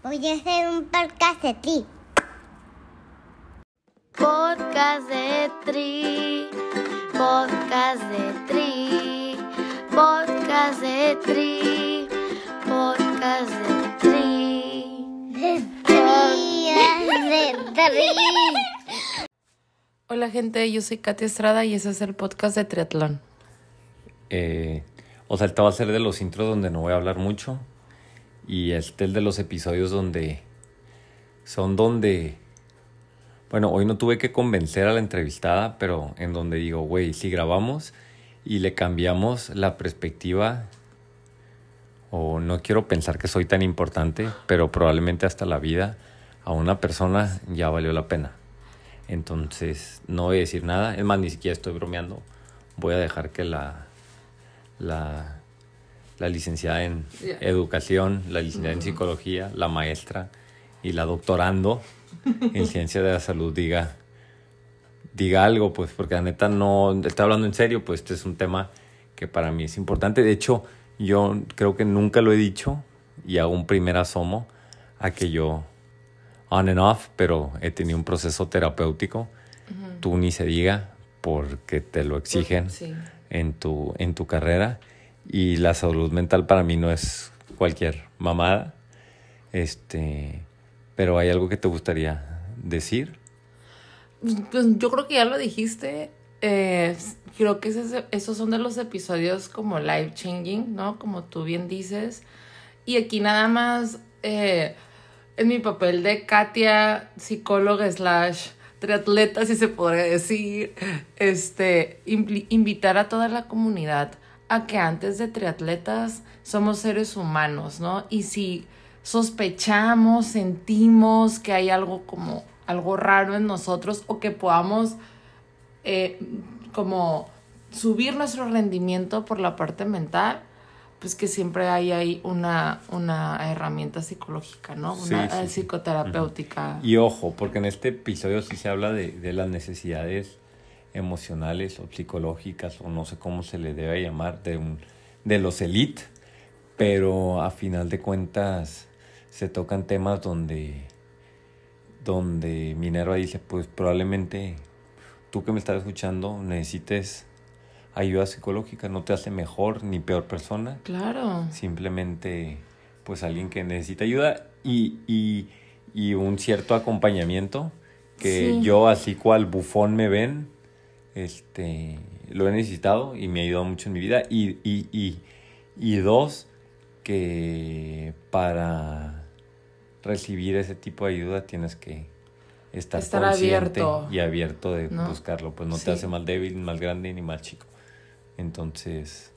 Voy a hacer un podcast de ti. Podcast de Tri, podcast de Tri, podcast de Tri, podcast de Tri. De tri, de tri. Hola gente, yo soy Katia Estrada y ese es el podcast de triatlón. Eh, o sea, este va a ser de los intros donde no voy a hablar mucho. Y este es de los episodios donde son donde... Bueno, hoy no tuve que convencer a la entrevistada, pero en donde digo, güey, si grabamos y le cambiamos la perspectiva, o no quiero pensar que soy tan importante, pero probablemente hasta la vida a una persona ya valió la pena. Entonces, no voy a decir nada, es más, ni siquiera estoy bromeando. Voy a dejar que la, la, la licenciada en educación, la licenciada en psicología, la maestra y la doctorando en ciencia de la salud diga, diga algo, pues, porque la neta no, está hablando en serio, pues este es un tema que para mí es importante. De hecho, yo creo que nunca lo he dicho y hago un primer asomo a que yo, on and off, pero he tenido un proceso terapéutico. Tú ni se diga porque te lo exigen Sí. en tu, en tu carrera y la salud mental para mí no es cualquier mamada. Este, pero hay algo que te gustaría decir. Pues yo creo que ya lo dijiste. eh, creo que esos son de los episodios como life changing, ¿no? Como tú bien dices. Y aquí nada más, eh, en mi papel de Katia, psicóloga slash triatleta, si se podría decir, este, invitar a toda la comunidad a que antes de triatletas somos seres humanos, ¿no? Y si sospechamos, sentimos que hay algo como algo raro en nosotros o que podamos eh, como subir nuestro rendimiento por la parte mental, pues que siempre hay ahí una, una herramienta psicológica, ¿no? Una sí, sí. psicoterapéutica. Y ojo, porque en este episodio sí se habla de, de las necesidades emocionales o psicológicas, o no sé cómo se le debe llamar, de, un, de los elite, pero a final de cuentas se tocan temas donde, donde Minero dice, pues probablemente tú que me estás escuchando necesites ayuda psicológica, no te hace mejor ni peor persona Claro. simplemente pues alguien que necesita ayuda y, y, y un cierto acompañamiento que Sí. yo así cual bufón me ven este lo he necesitado y me ha ayudado mucho en mi vida y, y, y, y dos que para recibir ese tipo de ayuda tienes que estar, Estar consciente abierto. y abierto de ¿No? buscarlo pues no Sí. te hace más débil más grande ni más chico entonces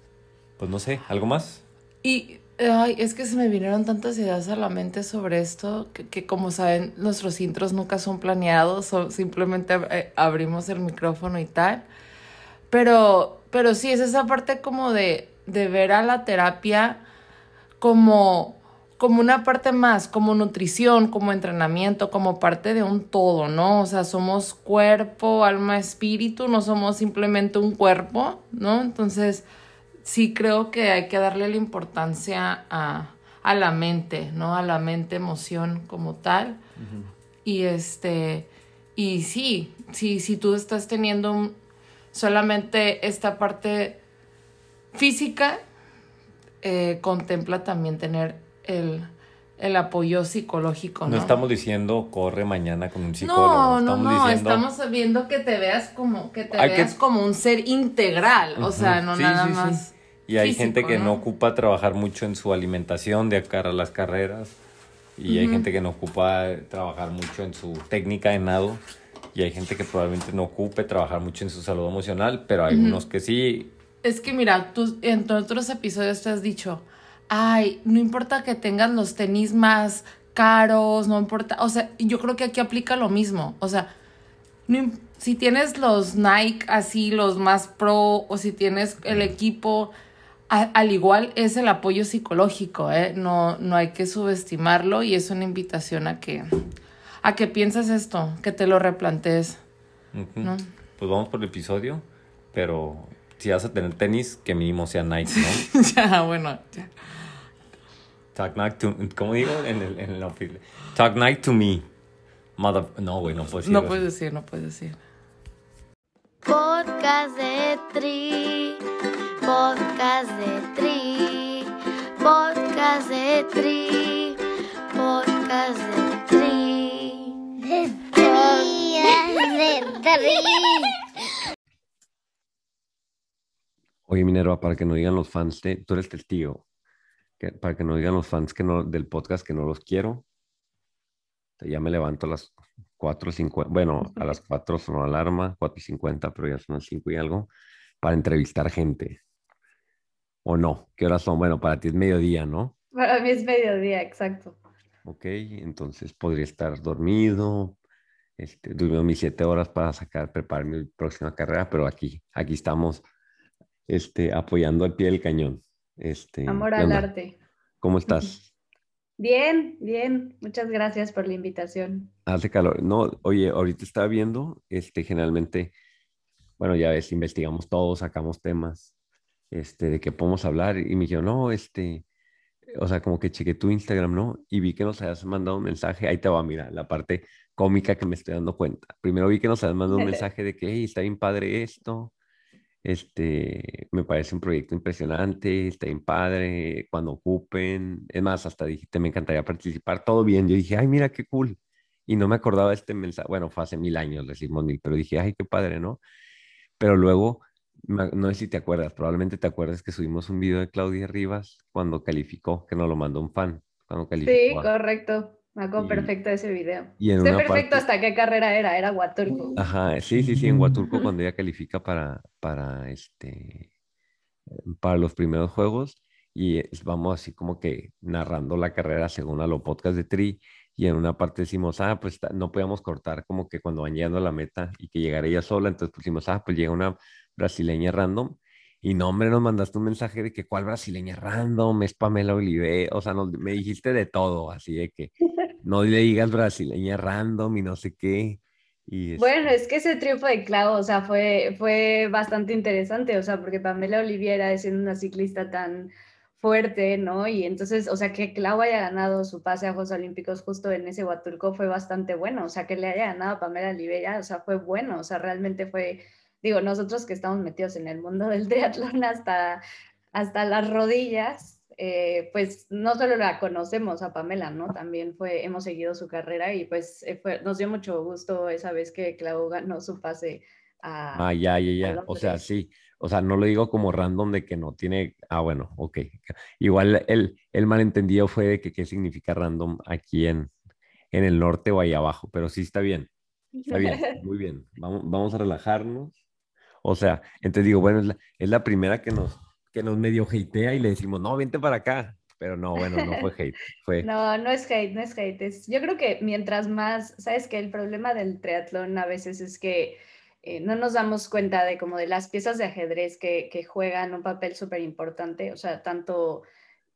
pues no sé algo más Y ay, es que se me vinieron tantas ideas a la mente sobre esto que, que como saben, nuestros intros nunca son planeados, son- simplemente eh, abrimos el micrófono y tal. Pero, pero sí, es esa parte como de, de ver a la terapia como, como una parte más, como nutrición, como entrenamiento, como parte de un todo, ¿no? O sea, somos cuerpo, alma, espíritu, no somos simplemente un cuerpo, ¿no? Entonces, sí creo que hay que darle la importancia a, a la mente, ¿no? A la mente, emoción como tal. Y este, y sí, sí, si tú estás teniendo un- solamente esta parte física, eh, contempla también tener el, el apoyo psicológico, ¿no? No estamos diciendo corre mañana con un psicólogo. No, no, estamos no, diciendo, estamos viendo que te veas como, que te Hay que- veas como un ser integral, o sea, no sí, nada sí, sí. más. Y hay físico, gente que no ¿no? ocupa trabajar mucho en su alimentación de cara a las carreras. Y hay gente que no ocupa trabajar mucho en su técnica de nado. Y hay gente que probablemente no ocupe trabajar mucho en su salud emocional. Pero hay unos que sí. Es que mira, tú en otros episodios te has dicho, ay, no importa que tengas los tenis más caros, no importa, o sea, yo creo que aquí aplica lo mismo, o sea, no si tienes los Nike así, los más pro, o si tienes el equipo, a- al igual es el apoyo psicológico, ¿eh? No, no hay que subestimarlo y es una invitación a que, a que pienses esto, que te lo replantees. ¿no? Pues vamos por el episodio. Pero si vas a tener tenis, que mínimo sea Nike, ¿no? ya, bueno, ya. Talk night to, ¿cómo digo? En el, en el Talk night to me. Mother, no, güey, no puedo decir. No puedes decir, no puedes decir. Podcast de Tri, podcast de Tri, podcast de Tri, podcast de Tri. De Tri, de Tri. Oye, Minerva, para que no digan los fans de, tú eres testigo, que, para que no digan los fans que no, del podcast que no los quiero, ya me levanto a las 4.50, bueno, a las 4 sonó alarma, 4.50, pero ya son las 5 y algo, para entrevistar gente. ¿O no? ¿Qué horas son? Bueno, para ti es mediodía, ¿no? Para mí es mediodía, exacto. Ok, entonces podría estar dormido, este, durmiendo mis 7 horas para sacar, preparar mi próxima carrera, pero aquí, aquí estamos este, apoyando al pie del cañón. Este, Amor ¿qué al arte. ¿Cómo estás? Bien, bien. Muchas gracias por la invitación. Hace calor. No, oye, ahorita estaba viendo, este, generalmente, bueno, ya ves, investigamos todo, sacamos temas, este, de qué podemos hablar, y me dijeron, no, este, o sea, como que chequé tu Instagram, ¿no? Y vi que nos habías mandado un mensaje, ahí te va, mira, la parte cómica que me estoy dando cuenta. Primero vi que nos habías mandado un mensaje de que, hey, está bien padre esto, este, me parece un proyecto impresionante, está bien padre, cuando ocupen, es más, hasta dijiste, me encantaría participar, todo bien. Yo dije, ay, mira qué cool. Y no me acordaba este mensaje, bueno, fue hace mil años, decimos mil, pero dije, ay, qué padre, ¿no? Pero luego, no sé si te acuerdas, probablemente te acuerdas que subimos un video de Claudia Rivas cuando calificó, que nos lo mandó un fan, cuando Sí, calificó. a- correcto. Me acuerdo Y- perfecto de ese video. y sé perfecto parte- hasta qué carrera era, era Huatulco. Ajá, sí, sí, sí, en Huatulco cuando ella califica para, para este, para los primeros juegos y vamos así como que narrando la carrera según a los podcasts de Tri y en una parte decimos, ah, pues no podíamos cortar como que cuando van llegando a la meta y que llegara ella sola, entonces pusimos, ah, pues llega una brasileña random y no, hombre, nos mandaste un mensaje de que cuál brasileña random, es Pamela Olive, o sea, nos- me dijiste de todo, así de que no le digas brasileña random y no sé qué. Y Bueno, este, es que ese triunfo de Clau, o sea, fue, fue bastante interesante, o sea, porque Pamela Oliviera es una ciclista tan fuerte, ¿no? Y entonces, o sea, que Clau haya ganado su pase a Juegos Olímpicos justo en ese Huatulco fue bastante bueno, o sea, que le haya ganado a Pamela Oliviera, o sea, fue bueno, o sea, realmente fue, digo, nosotros que estamos metidos en el mundo del triatlón hasta, hasta las rodillas, eh, pues no solo la conocemos a Pamela, ¿no? También fue, hemos seguido su carrera y pues eh, fue- nos dio mucho gusto esa vez que Clau ganó su pase a... Ah, ya, ya, ya. O sea, sí. O sea, no lo digo como random de que no tiene. Ah, bueno, ok. Igual el, el malentendido fue de que qué significa random aquí en, en el norte o ahí abajo, pero sí está bien. Está bien, muy bien. Vamos, vamos a relajarnos. O sea, entonces digo, bueno, es la, es la primera que nos, que nos medio hatea y le decimos, no, vente para acá. Pero no, bueno, no fue hate. Fue. No, no es hate, no es hate. es- yo creo que mientras más, sabes que el problema del triatlón a veces es que eh, no nos damos cuenta de como de las piezas de ajedrez que, que juegan un papel súper importante, o sea, tanto,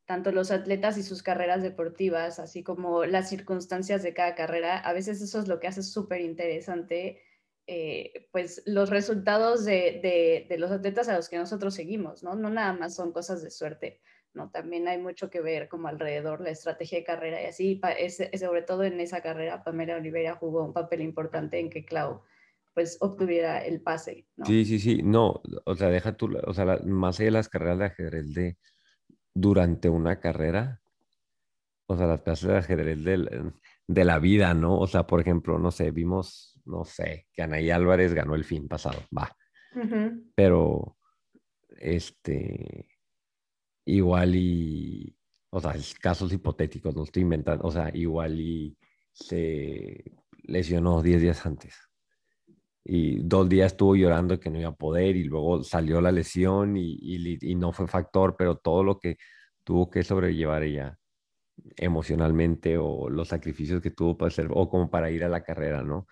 tanto los atletas y sus carreras deportivas, así como las circunstancias de cada carrera, a veces eso es lo que hace súper interesante, eh, pues los resultados de, de, de los atletas a los que nosotros seguimos, ¿no? No nada más son cosas de suerte. ¿no? También hay mucho que ver como alrededor la estrategia de carrera y así, es- sobre todo en esa carrera, Pamela Oliveira jugó un papel importante en que Clau pues obtuviera el pase, ¿no? Sí, sí, sí. No, o sea, deja tú, o sea, la- más allá de las carreras de ajedrez de durante una carrera, o sea, las clases de ajedrez del- de la vida, ¿no? O sea, por ejemplo, no sé, vimos, no sé, que Anaí Álvarez ganó el fin pasado, va, pero este, igual y, o sea, casos hipotéticos, no estoy inventando, o sea, igual y se lesionó 10 días antes. Y dos días estuvo llorando que no iba a poder y luego salió la lesión y, y li- y no fue factor, pero todo lo que tuvo que sobrellevar ella emocionalmente o los sacrificios que tuvo para hacer o como para ir a la carrera, ¿no?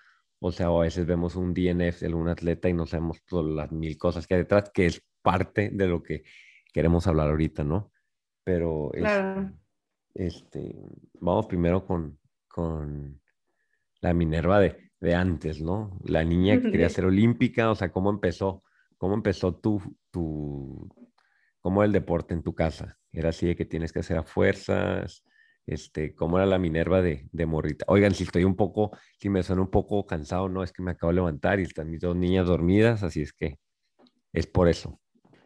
O sea, a veces vemos un DNF de un atleta y no sabemos todas las mil cosas que hay detrás, que es parte de lo que queremos hablar ahorita, ¿no? Pero es- Claro. este, vamos primero con, con la Minerva de, de antes, ¿no? La niña que quería ser olímpica, o sea, ¿cómo empezó? ¿Cómo empezó tu, tu, cómo el deporte en tu casa? Era así de que tienes que hacer a fuerzas, este, cómo era la Minerva de, de morrita. Oigan, si estoy un poco, si me suena un poco cansado, no, es que me acabo de levantar y están mis dos niñas dormidas, así es que es por eso.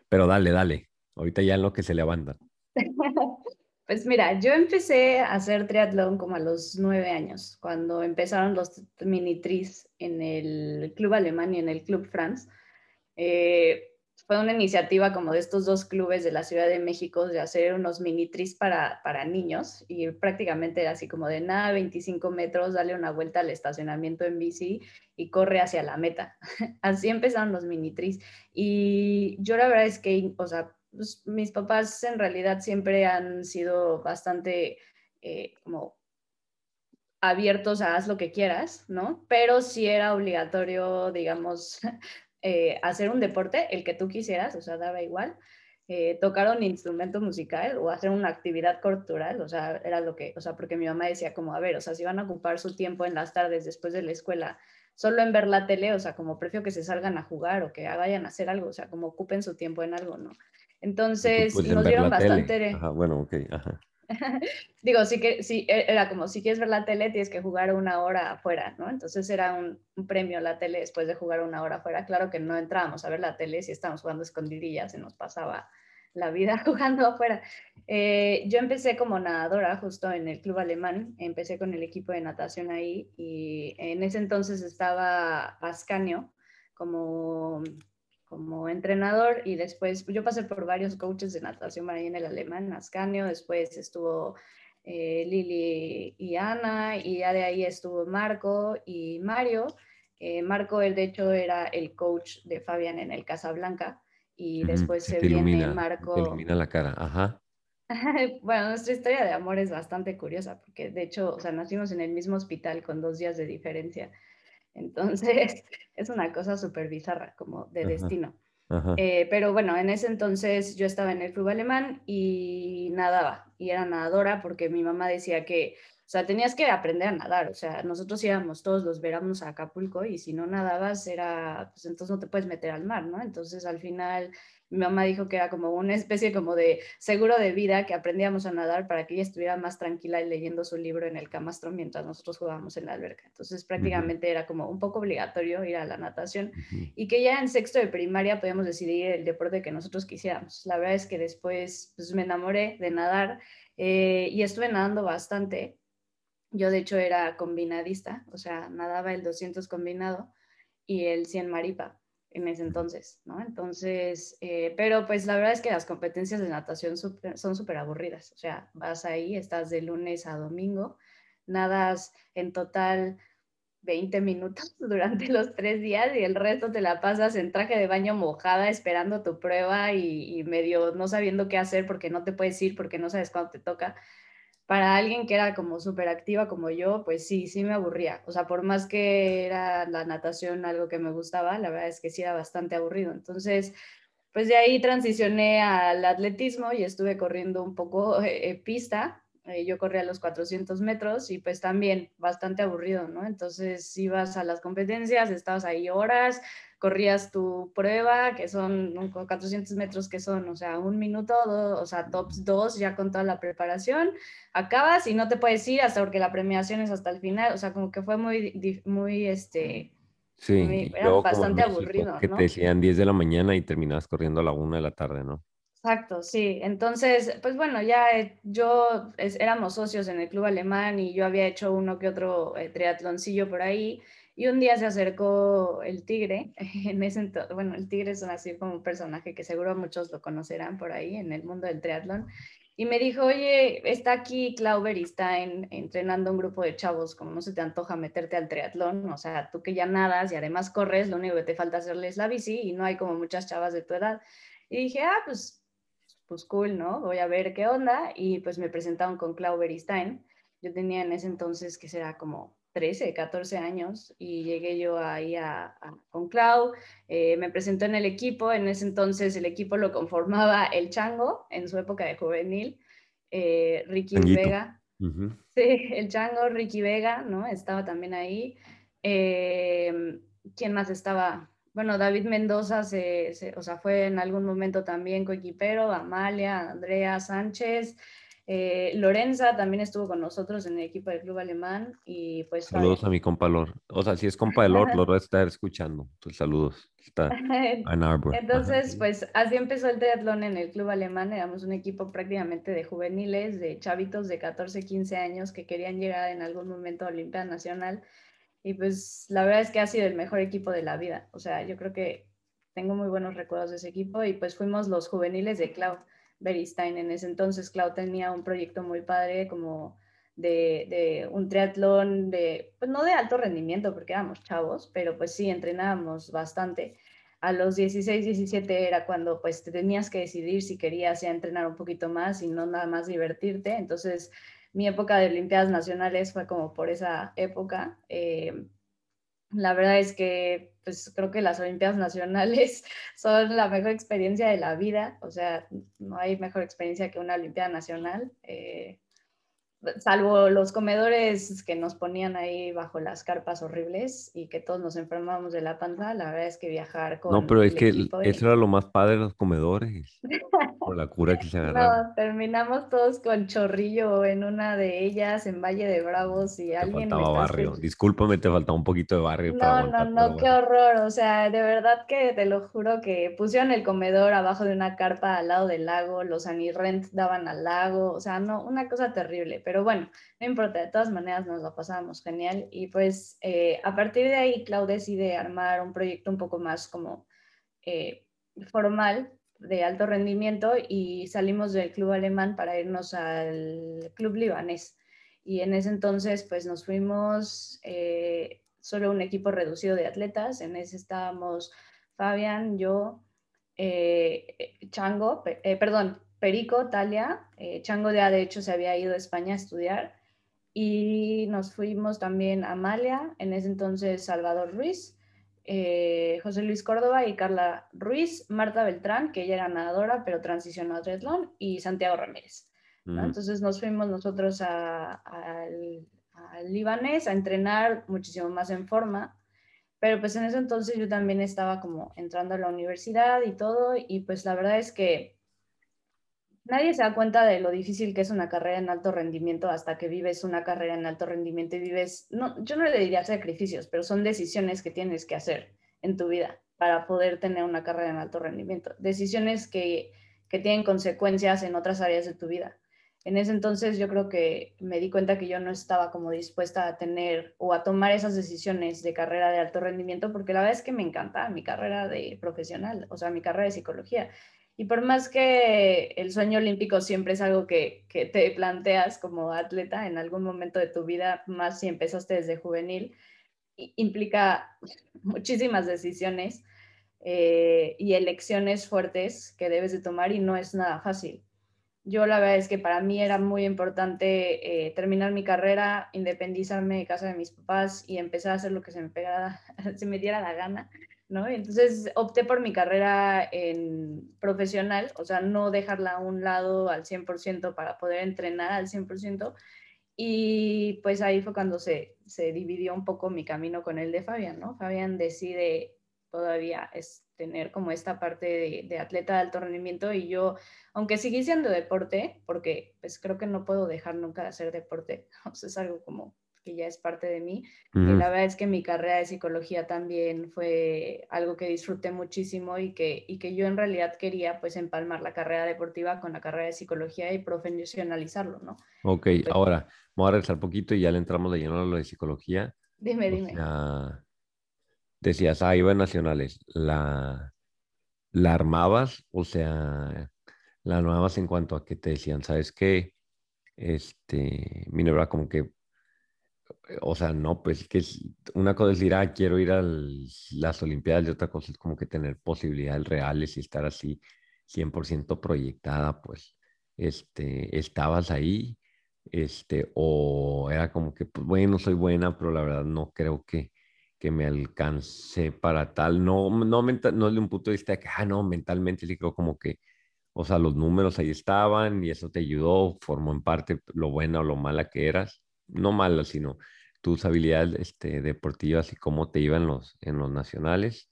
Pero dale, dale, ahorita ya en lo que se levantan. Pues mira, yo empecé a hacer triatlón como a los nueve años, cuando empezaron los mini tris en el Club Alemán y en el Club France. Eh, fue una iniciativa como de estos dos clubes de la Ciudad de México de hacer unos mini tris para, para niños y prácticamente era así como de nada, 25 metros, dale una vuelta al estacionamiento en bici y corre hacia la meta. Así empezaron los mini tris. Y yo la verdad es que, o sea, pues, mis papás en realidad siempre han sido bastante eh, como abiertos a haz lo que quieras, ¿no? Pero sí era obligatorio, digamos, eh, hacer un deporte, el que tú quisieras, o sea, daba igual, eh, tocar un instrumento musical o hacer una actividad cultural, o sea, era lo que, o sea, porque mi mamá decía como, a ver, o sea, si van a ocupar su tiempo en las tardes después de la escuela solo en ver la tele, o sea, como prefiero que se salgan a jugar o que vayan a hacer algo, o sea, como ocupen su tiempo en algo, ¿no? Entonces en nos dieron bastante... Ajá, bueno, ok, ajá. Digo, sí que sí, e- era como si quieres ver la tele tienes que jugar una hora afuera, ¿no? Entonces era un, un premio la tele después de jugar una hora afuera. Claro que no entrábamos a ver la tele si estábamos jugando escondidillas, se nos pasaba la vida jugando afuera. Eh, yo empecé como nadadora justo en el club alemán, empecé con el equipo de natación ahí y en ese entonces estaba Ascanio como como entrenador y después yo pasé por varios coaches de natación en el alemán, Ascanio, después estuvo eh, Lili y Ana y ya de ahí estuvo Marco y Mario. Eh, Marco, él de hecho era el coach de Fabián en el Casablanca y después se, te viene ilumina, Marco. Te ilumina la cara, ajá. Bueno, nuestra historia de amor es bastante curiosa porque de hecho, o sea, nacimos en el mismo hospital con dos días de diferencia. Entonces, es una cosa súper bizarra, como de Ajá. destino. Ajá. Eh, pero bueno, en ese entonces yo estaba en el club alemán y nadaba, y era nadadora porque mi mamá decía que, o sea, tenías que aprender a nadar, o sea, nosotros íbamos todos los veranos a Acapulco y si no nadabas era, pues entonces no te puedes meter al mar, ¿no? Entonces al final mi mamá dijo que era como una especie como de seguro de vida que aprendíamos a nadar para que ella estuviera más tranquila y leyendo su libro en el camastro mientras nosotros jugábamos en la alberca. Entonces prácticamente era como un poco obligatorio ir a la natación y que ya en sexto de primaria podíamos decidir el deporte que nosotros quisiéramos. La verdad es que después pues, me enamoré de nadar eh, y estuve nadando bastante. Yo de hecho era combinadista, o sea, nadaba el 200 combinado y el 100 maripa en ese entonces, ¿no? Entonces, eh, pero pues la verdad es que las competencias de natación son súper aburridas, o sea, vas ahí, estás de lunes a domingo, nadas en total 20 minutos durante los tres días y el resto te la pasas en traje de baño mojada esperando tu prueba y, y medio no sabiendo qué hacer porque no te puedes ir porque no sabes cuándo te toca. Para alguien que era como súper activa como yo, pues sí, sí me aburría. O sea, por más que era la natación algo que me gustaba, la verdad es que sí era bastante aburrido. Entonces, pues de ahí transicioné al atletismo y estuve corriendo un poco eh, eh, pista. Eh, yo corría los 400 metros y pues también bastante aburrido, ¿no? Entonces ibas a las competencias, estabas ahí horas, corrías tu prueba, que son ¿no? 400 metros, que son, o sea, un minuto, do- o sea, tops dos ya con toda la preparación, acabas y no te puedes ir hasta porque la premiación es hasta el final, o sea, como que fue muy, muy, este, Sí, Muy- era luego bastante México, aburrido, que ¿no? te decían 10 de la mañana y terminabas corriendo a la 1 de la tarde, ¿no? Exacto, sí. Entonces, pues bueno, ya eh, yo es- éramos socios en el club alemán y yo había hecho uno que otro eh, triatloncillo por ahí. Y un día se acercó el tigre. En ese ento- bueno, el tigre es así como un personaje que seguro muchos lo conocerán por ahí en el mundo del triatlón. Y me dijo, oye, está aquí Clauber y está en- entrenando un grupo de chavos, como no se te antoja meterte al triatlón, o sea, tú que ya nadas y además corres, lo único que te falta hacerles la bici y no hay como muchas chavas de tu edad. Y dije, ah, pues, pues cool, ¿no? Voy a ver qué onda. Y pues me presentaron con Clauber y Stein. Yo tenía en ese entonces, que será como 13, 14 años, y llegué yo ahí a, a- con Clau, eh, me presentó en el equipo, en ese entonces el equipo lo conformaba el Chango, en su época de juvenil, eh, Ricky Changuito. Vega, Ujú. Sí, el Chango, Ricky Vega, ¿no? Estaba también ahí. Eh, ¿Quién más estaba? bueno, David Mendoza se, se, o sea, fue en algún momento también coequipero, Amalia, Andrea Sánchez, eh, Lorenza también estuvo con nosotros en el equipo del club alemán y pues... Saludos a mi compa Lor. O sea, si es compa de Lor, Lor va a estar escuchando. Entonces, saludos. Está en Arbor. Entonces, pues así empezó el triatlón en el club alemán. Éramos un equipo prácticamente de juveniles, de chavitos de 14, 15 años que querían llegar en algún momento a Olimpia Nacional. Y pues la verdad es que ha sido el mejor equipo de la vida. O sea, yo creo que tengo muy buenos recuerdos de ese equipo y pues fuimos los juveniles de Clau. Beristain. En ese entonces, Clau tenía un proyecto muy padre como de, un triatlón de, pues no de alto rendimiento porque éramos chavos, pero pues sí, entrenábamos bastante. A los 16, 17 era cuando pues te tenías que decidir si querías ya entrenar un poquito más y no nada más divertirte. Entonces, mi época de Olimpiadas Nacionales fue como por esa época. Eh, la verdad es que pues creo que las Olimpiadas Nacionales son la mejor experiencia de la vida, o sea, no hay mejor experiencia que una Olimpiada Nacional. Eh, salvo los comedores que nos ponían ahí bajo las carpas horribles y que todos nos enfermábamos de la panza, la verdad es que viajar con... No, pero es que eso era lo más padre de los comedores, por la cura que se agarraba. No, terminamos todos con chorrillo en una de ellas, en Valle de Bravos, y alguien... Faltaba barrio, discúlpame, te faltaba un poquito de barrio. No, para no, no, qué horror, o sea, de verdad que te lo juro que pusieron el comedor abajo de una carpa al lado del lago, los Anirrent daban al lago, o sea, no, una cosa terrible pero bueno, no importa, de todas maneras nos lo pasábamos genial y pues eh, a partir de ahí Clau decide armar un proyecto un poco más como eh, formal de alto rendimiento y salimos del club alemán para irnos al club libanés. Y en ese entonces pues nos fuimos eh, solo un equipo reducido de atletas, en ese estábamos Fabián, yo, Chango, perdón, Perico, Talia, eh, Chango ya de hecho se había ido a España a estudiar. Y nos fuimos también a Amalia, en ese entonces Salvador Ruiz, eh, José Luis Córdoba y Carla Ruiz, Marta Beltrán, que ella era nadadora pero transicionó a triatlón, y Santiago Ramírez. Entonces nos fuimos nosotros al libanés a entrenar muchísimo más en forma, pero pues en ese entonces yo también estaba como entrando a la universidad y todo, y pues la verdad es que Nadie se da cuenta de lo difícil que es una carrera en alto rendimiento hasta que vives una carrera en alto rendimiento y vives, no, yo no le diría sacrificios, pero son decisiones que tienes que hacer en tu vida para poder tener una carrera en alto rendimiento. Decisiones que, que tienen consecuencias en otras áreas de tu vida. En ese entonces yo creo que me di cuenta que yo no estaba como dispuesta a tener o a tomar esas decisiones de carrera de alto rendimiento porque la verdad es que me encanta mi carrera de profesional, o sea, mi carrera de psicología. Y por más que el sueño olímpico siempre es algo que, te planteas como atleta en algún momento de tu vida, más si empezaste desde juvenil, implica muchísimas decisiones eh, y elecciones fuertes que debes de tomar y no es nada fácil. Yo la verdad es que para mí era muy importante eh, terminar mi carrera, independizarme de casa de mis papás y empezar a hacer lo que se me, pegara, se me diera la gana. ¿No? Entonces opté por mi carrera en profesional, o sea, no dejarla a un lado al 100% para poder entrenar al 100%. Y pues ahí fue cuando se, dividió un poco mi camino con el de Fabián, ¿no? Fabián decide todavía es tener como esta parte de, de, atleta de alto rendimiento y yo, aunque seguí siendo deporte, porque pues creo que no puedo dejar nunca de hacer deporte, o sea, es algo como que ya es parte de mí. Y la verdad es que mi carrera de psicología también fue algo que disfruté muchísimo y que, y que yo en realidad quería pues empalmar la carrera deportiva con la carrera de psicología y profesionalizarlo, ¿no? Ok, pues ahora vamos a regresar un poquito y ya le entramos de lleno a lo de psicología. Dime, dime. decías, ah, iba nacionales, ¿la, ¿la armabas? O sea, ¿la armabas en cuanto a que te decían, sabes qué? Este, mi nevra como que o sea, no, pues que es, una cosa es decir, ah, quiero ir a las Olimpiadas y otra cosa es como que tener posibilidades reales y estar así 100% proyectada, pues, este, estabas ahí, este, o era como que, pues, bueno, soy buena, pero la verdad no creo que, que me alcance para tal, no, no, no de un punto de vista de que, ah, no, mentalmente sí creo como que, o sea, los números ahí estaban y eso te ayudó, formó en parte lo buena o lo mala que eras, no mala, sino tus habilidades este, deportivas y cómo te iban los, en los nacionales.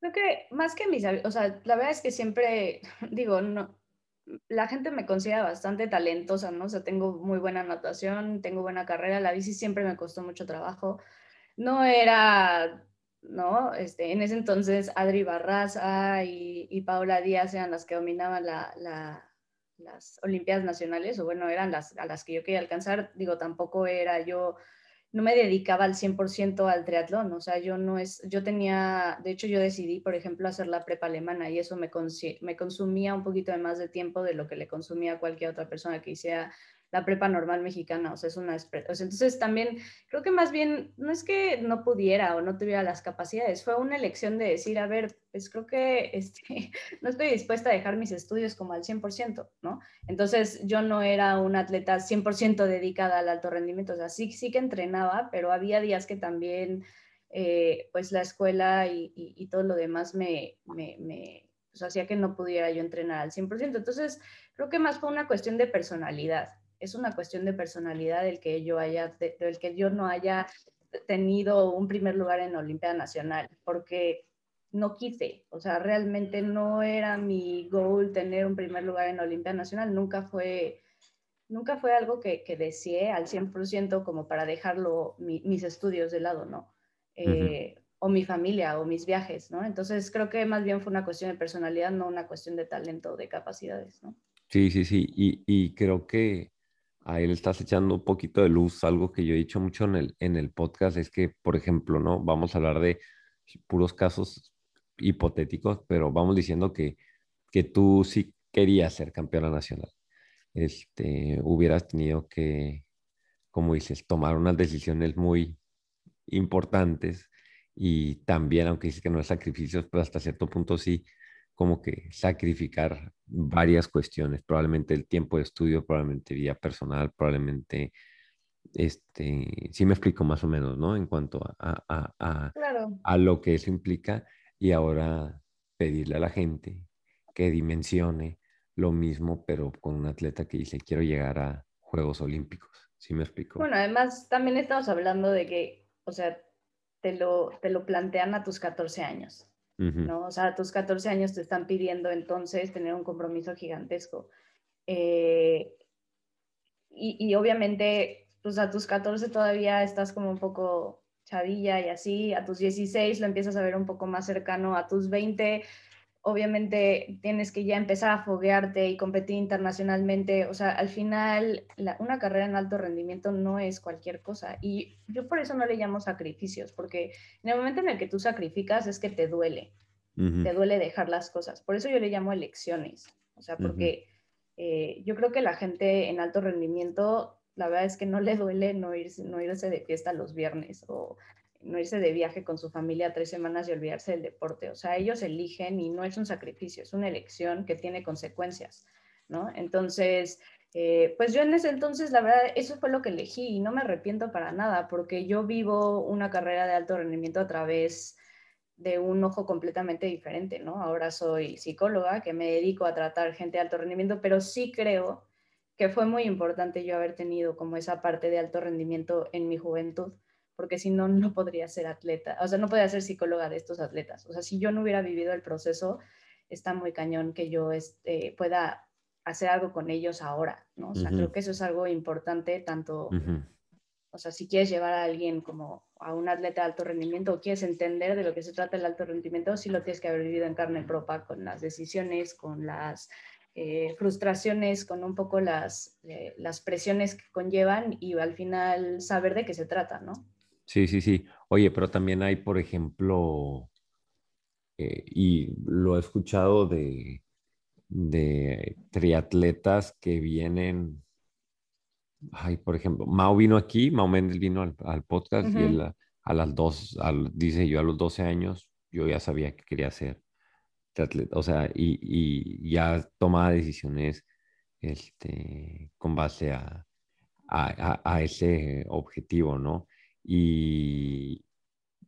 Creo que más que mis, o sea, la verdad es que siempre, digo, no, la gente me considera bastante talentosa, ¿no? O sea, tengo muy buena anotación, tengo buena carrera, la bici siempre me costó mucho trabajo. No era, ¿no? Este, en ese entonces Adri Barraza y, y Paula Díaz eran las que dominaban la, las Olimpiadas Nacionales, o bueno, eran las a las que yo quería alcanzar. Digo, tampoco era yo no me dedicaba al 100% al triatlón, o sea, yo no es, yo tenía, de hecho yo decidí, por ejemplo, hacer la prepa alemana y eso me, me consumía un poquito de más de tiempo de lo que le consumía a cualquier otra persona que hiciera la prepa normal mexicana, o sea, es una... O entonces también creo que más bien no es que no pudiera o no tuviera las capacidades, fue una elección de decir, a ver, pues creo que este, no estoy dispuesta a dejar mis estudios como al 100%, ¿no? Entonces yo no era una atleta 100% dedicada al alto rendimiento, o sea, sí, sí que entrenaba, pero había días que también, eh, pues la escuela y, todo lo demás me pues, hacía que no pudiera yo entrenar al 100%. Entonces, creo que más fue una cuestión de personalidad es una cuestión de personalidad el que yo haya, el que yo no haya tenido un primer lugar en Olimpiada Nacional, porque no quise, o sea, realmente no era mi goal tener un primer lugar en Olimpiada Nacional, nunca fue, nunca fue algo que, que deseé al 100% como para dejarlo mis estudios de lado, ¿no? Eh, o mi familia o mis viajes, ¿no? Entonces creo que más bien fue una cuestión de personalidad, no una cuestión de talento o de capacidades, ¿no? Sí, sí, sí, y, y creo que a él estás echando un poquito de luz. Algo que yo he dicho mucho en el, en el podcast es que, por ejemplo, ¿no? Vamos a hablar de puros casos hipotéticos, pero vamos diciendo que, que tú sí querías ser campeona nacional. Este, hubieras tenido que, como dices, tomar unas decisiones muy importantes y también, aunque dices que no es sacrificios, pero hasta cierto punto sí, como que sacrificar varias cuestiones, probablemente el tiempo de estudio, probablemente vida personal, probablemente, este, sí me explico más o menos, ¿no? En cuanto a, a, a, a lo que eso implica y ahora pedirle a la gente que dimensione lo mismo, pero con un atleta que dice, quiero llegar a Juegos Olímpicos. ¿Sí me explico? Bueno, además también estamos hablando de que, o sea, te lo, te lo plantean a tus 14 años. ¿No? O sea, a tus 14 años te están pidiendo entonces tener un compromiso gigantesco. Eh, y, y, obviamente, pues a tus 14 todavía estás como un poco chavilla y así, a tus 16 lo empiezas a ver un poco más cercano, a tus 20 obviamente tienes que ya empezar a foguearte y competir internacionalmente. O sea, al final, una carrera en alto rendimiento no es cualquier cosa. Y yo por eso no le llamo sacrificios, porque en el momento en el que tú sacrificas es que te duele. Te duele dejar las cosas. Por eso yo le llamo elecciones. O sea, porque eh, yo creo que la gente en alto rendimiento, la verdad es que no le duele no irse, no irse de fiesta los viernes o no irse de viaje con su familia tres semanas y olvidarse del deporte. O sea, ellos eligen y no es un sacrificio, es una elección que tiene consecuencias, ¿no? Entonces, eh, pues yo en ese entonces, la verdad, eso fue lo que elegí y no me arrepiento para nada, porque yo vivo una carrera de alto rendimiento a través de un ojo completamente diferente, ¿no? Ahora soy psicóloga, que me dedico a tratar gente de alto rendimiento, pero sí creo que fue muy importante yo haber tenido como esa parte de alto rendimiento en mi juventud porque si no, no podría ser atleta, o sea, no podría ser psicóloga de estos atletas. O sea, si yo no hubiera vivido el proceso, está muy cañón que yo este, pueda hacer algo con ellos ahora, ¿no? O sea, creo que eso es algo importante, tanto, o sea, si quieres llevar a alguien como a un atleta de alto rendimiento o quieres entender de lo que se trata el alto rendimiento, sí lo tienes que haber vivido en carne propia con las decisiones, con las eh, frustraciones, con un poco las, eh, las presiones que conllevan y al final saber de qué se trata, ¿no? Sí, sí, sí. Oye, pero también hay, por ejemplo, eh, y lo he escuchado de, de triatletas que vienen, ay, por ejemplo, Mao vino aquí, Mao Méndez vino al, podcast y él a, las dos, dice yo a los 12 años, yo ya sabía que quería ser triatleta, o sea, y, y ya tomaba decisiones este, con base a, a, a ese objetivo, ¿no? Y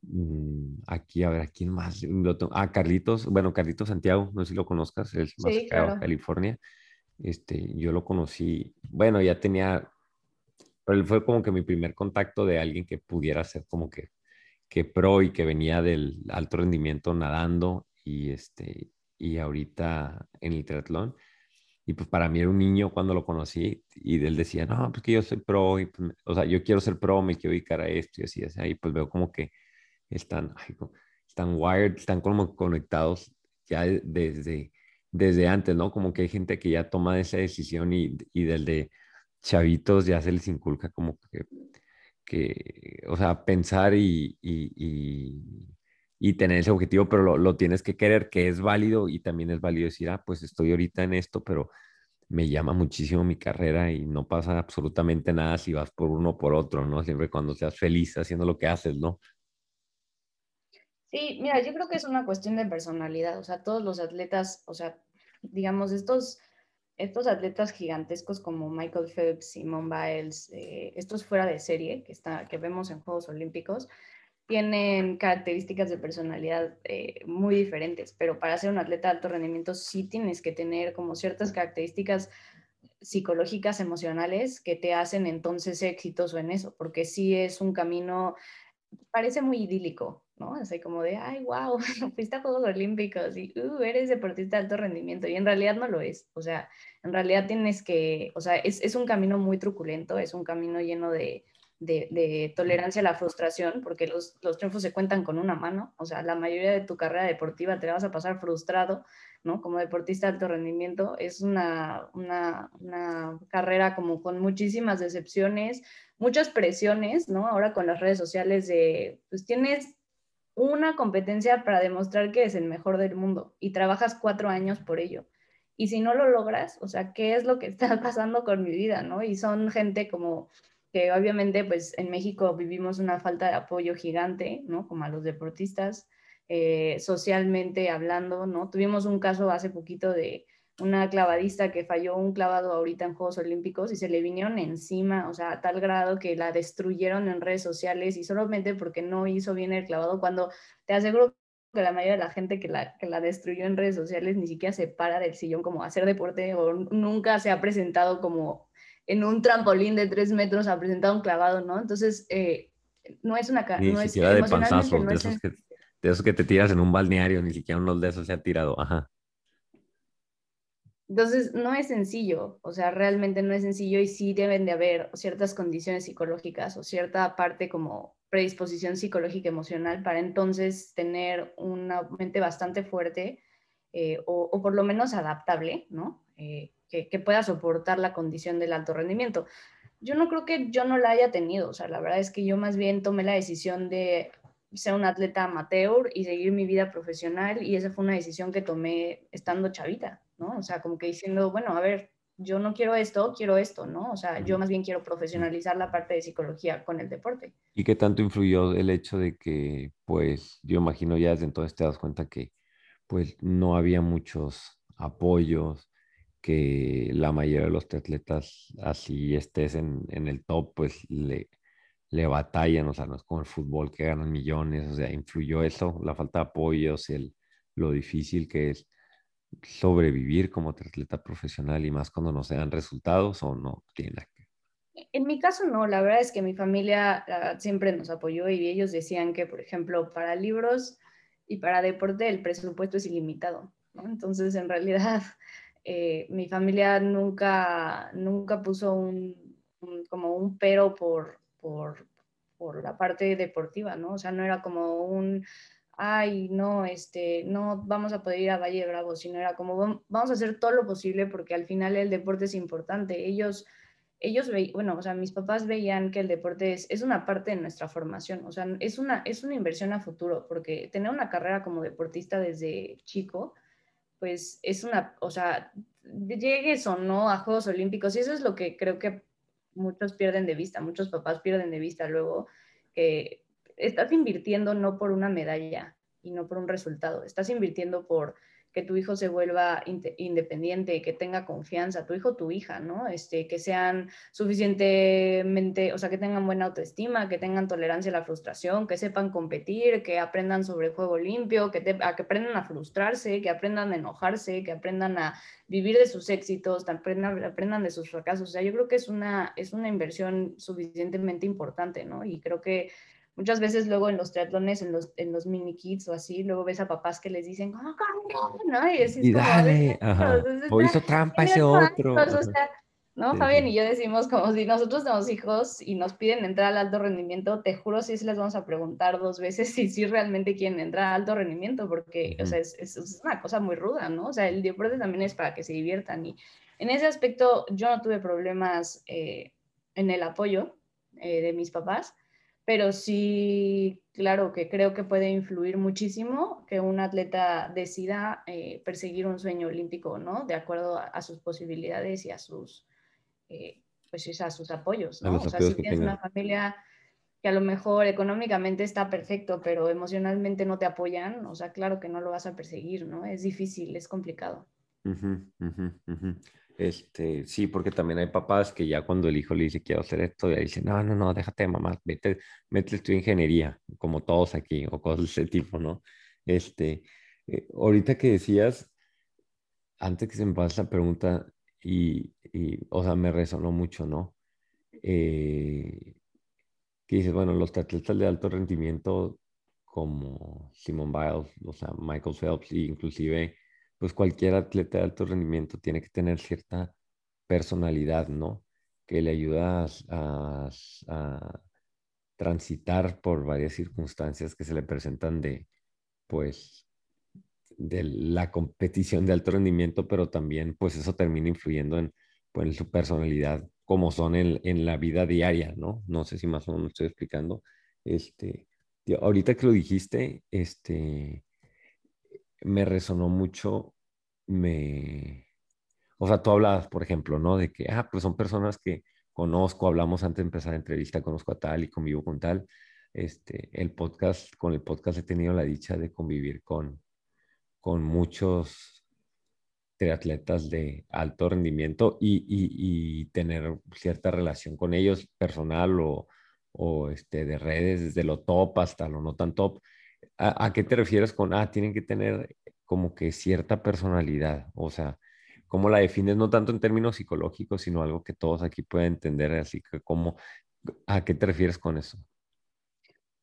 mm, aquí, a ver, ¿a quién más? Ah, Carlitos, bueno, Carlitos Santiago, no sé si lo conozcas, es más sí, claro. California. Este, yo lo conocí, bueno, ya tenía, pero él fue como que mi primer contacto de alguien que pudiera ser como que que pro y que venía del alto rendimiento nadando y, este, y ahorita en el triatlón. Y pues para mí era un niño cuando lo conocí y él decía, no, pues que yo soy pro, y pues, o sea, yo quiero ser pro, me quiero dedicar a esto y así, así. Y pues veo como que están, están wired, están como conectados ya desde, desde antes, ¿no? Como que hay gente que ya toma esa decisión y, y desde chavitos ya se les inculca como que, que o sea, pensar y, y, y, tener ese objetivo, pero lo, lo, tienes que querer, que es válido y también es válido decir, ah, pues estoy ahorita en esto, pero me llama muchísimo mi carrera y no pasa absolutamente nada si vas por uno o por otro, ¿no? Siempre cuando seas feliz haciendo lo que haces, ¿no? Sí, mira, yo creo que es una cuestión de personalidad, o sea, todos los atletas, o sea, digamos, estos, estos atletas gigantescos como Michael Phelps, Simone Biles, eh, estos fuera de serie que, está, que vemos en Juegos Olímpicos, tienen características de personalidad eh, muy diferentes, pero para ser un atleta de alto rendimiento sí tienes que tener como ciertas características psicológicas, emocionales, que te hacen entonces exitoso en eso, porque sí es un camino, parece muy idílico, ¿no? Así como de, ay, wow, fuiste a Juegos Olímpicos y, uh, eres deportista de alto rendimiento. Y en realidad no lo es. O sea, en realidad tienes que, o sea, es, es un camino muy truculento, es un camino lleno de, de, tolerancia a la frustración, porque los, los, triunfos se cuentan con una mano. O sea, la mayoría de tu carrera deportiva te vas a pasar frustrado, ¿no? Como deportista de alto rendimiento. Es una, una, una carrera como con muchísimas decepciones, muchas presiones, ¿no? Ahora con las redes sociales de, pues tienes una competencia para demostrar que es el mejor del mundo y trabajas cuatro años por ello. Y si no lo logras, o sea, ¿qué es lo que está pasando con mi vida, no? Y son gente como que obviamente, pues en México vivimos una falta de apoyo gigante, ¿no? Como a los deportistas, eh, socialmente hablando, ¿no? Tuvimos un caso hace poquito de una clavadista que falló un clavado ahorita en Juegos Olímpicos y se le vinieron encima, o sea, a tal grado que la destruyeron en redes sociales y solamente porque no hizo bien el clavado, cuando te aseguro que la mayoría de la gente que la, que la destruyó en redes sociales ni siquiera se para del sillón como hacer deporte o nunca se ha presentado como en un trampolín de tres metros a presentar un clavado, ¿no? Entonces, eh, no es una... Ni no siquiera de panzazo, de, esos que, de esos que te tiras en un balneario, ni siquiera uno de esos se ha tirado, ajá. Entonces, no es sencillo, o sea, realmente no es sencillo y sí deben de haber ciertas condiciones psicológicas o cierta parte como predisposición psicológica emocional para entonces tener una mente bastante fuerte eh, o, o, por lo menos adaptable, ¿no? Eh, que, que, pueda soportar la condición del alto rendimiento. Yo no creo que yo no la haya tenido, o sea, la verdad es que yo más bien tomé la decisión de ser un atleta amateur y seguir mi vida profesional y esa fue una decisión que tomé estando chavita. ¿no? O sea, como que diciendo, bueno, a ver, yo no quiero esto, quiero esto, ¿no? O sea, yo más bien quiero profesionalizar la parte de psicología con el deporte. ¿Y qué tanto influyó el hecho de que, pues, yo imagino ya desde entonces te das cuenta que, pues, no había muchos apoyos, que la mayoría de los atletas, así estés en, en el top, pues, le, le batallan, o sea, no es como el fútbol que ganan millones, o sea, influyó eso, la falta de apoyos, el, lo difícil que es sobrevivir como atleta profesional y más cuando no se dan resultados o no tiene en mi caso no, la verdad es que mi familia siempre nos apoyó y ellos decían que, por ejemplo, para libros y para deporte el presupuesto es ilimitado, ¿no? Entonces, en realidad, eh, mi familia nunca, nunca puso un, como un pero por, por, por la parte deportiva, ¿no? O sea, no era como un, ay, no, este, no vamos a poder ir a Valle Bravo, sino era como, vamos a hacer todo lo posible porque al final el deporte es importante. Ellos, ellos veían, bueno, o sea, mis papás veían que el deporte es, es, una parte de nuestra formación, o sea, es una, es una inversión a futuro, porque tener una carrera como deportista desde chico, pues es una, o sea, llegues o no a Juegos Olímpicos, y eso es lo que creo que muchos pierden de vista, muchos papás pierden de vista luego, que estás invirtiendo no por una medalla y no por un resultado, estás invirtiendo por que tu hijo se vuelva independiente, que tenga confianza, tu hijo, tu hija, ¿no? Este, que sean suficientemente, o sea, que tengan buena autoestima, que tengan tolerancia a la frustración, que sepan competir, que aprendan sobre el juego limpio, que, te, que aprendan a frustrarse, que aprendan a enojarse, que aprendan a vivir de sus éxitos, aprendan, aprendan de sus fracasos. O sea, yo creo que es una, es una inversión suficientemente importante, ¿no? Y creo que Muchas veces luego en los triatlones, en los, en los mini kits o así, luego ves a papás que les dicen, "Ah, ¿no? Y, así es Y como, dale, "Ay, ajá. entonces O hizo trampa ese otro. o sea, ¿no? Sí, Fabián sí. y yo decimos como si nosotros tenemos hijos y nos piden entrar al alto rendimiento, te juro si sí les vamos a preguntar dos veces si sí realmente quieren entrar al alto rendimiento, porque, o sea, es, es- es una cosa muy ruda, ¿no? O sea, el deporte también es para que se diviertan y en ese aspecto yo no tuve problemas eh, en el apoyo eh, de mis papás, pero sí, claro que creo que puede influir muchísimo que un atleta decida eh, perseguir un sueño olímpico, ¿no? De acuerdo a, a sus posibilidades y a sus, eh, pues a sus apoyos, ¿no? O sea, si tienes una familia que a lo mejor económicamente está perfecto, pero emocionalmente no te apoyan, o sea, claro que no lo vas a perseguir, ¿no? Es difícil, es complicado. Ujú. Este, sí, porque también hay papás que ya cuando el hijo le dice quiero hacer esto, ya dicen, no, no, no, déjate mamá, vete, vete estudiar ingeniería, como todos aquí, o cosas de ese tipo, ¿no? Este, eh, ahorita que decías, antes que se me pase la pregunta, y, y, o sea, me resonó mucho, ¿no? Eh, que dices, bueno, los atletas de alto rendimiento como Simone Biles, o sea, Michael Phelps, e inclusive, pues cualquier atleta de alto rendimiento tiene que tener cierta personalidad, ¿no? Que le ayuda a, transitar por varias circunstancias que se le presentan de, pues, de la competición de alto rendimiento, pero también, pues, eso termina influyendo en, pues, en su personalidad, como son en, en la vida diaria, ¿no? No sé si más o menos me estoy explicando. Este, ahorita que lo dijiste, este, me resonó mucho, me... O sea, tú hablabas, por ejemplo, ¿no? De que, ah, pues son personas que conozco, hablamos antes de empezar la entrevista, conozco a tal y convivo con tal. Este, el podcast, con el podcast he tenido la dicha de convivir con, con muchos triatletas de alto rendimiento y, y- y tener cierta relación con ellos, personal o, o este, de redes, desde lo top hasta lo no tan top. ¿A, a qué te refieres con, ah, tienen que tener como que cierta personalidad? O sea, ¿cómo la defines? No tanto en términos psicológicos, sino algo que todos aquí pueden entender, así que cómo, ¿a qué te refieres con eso?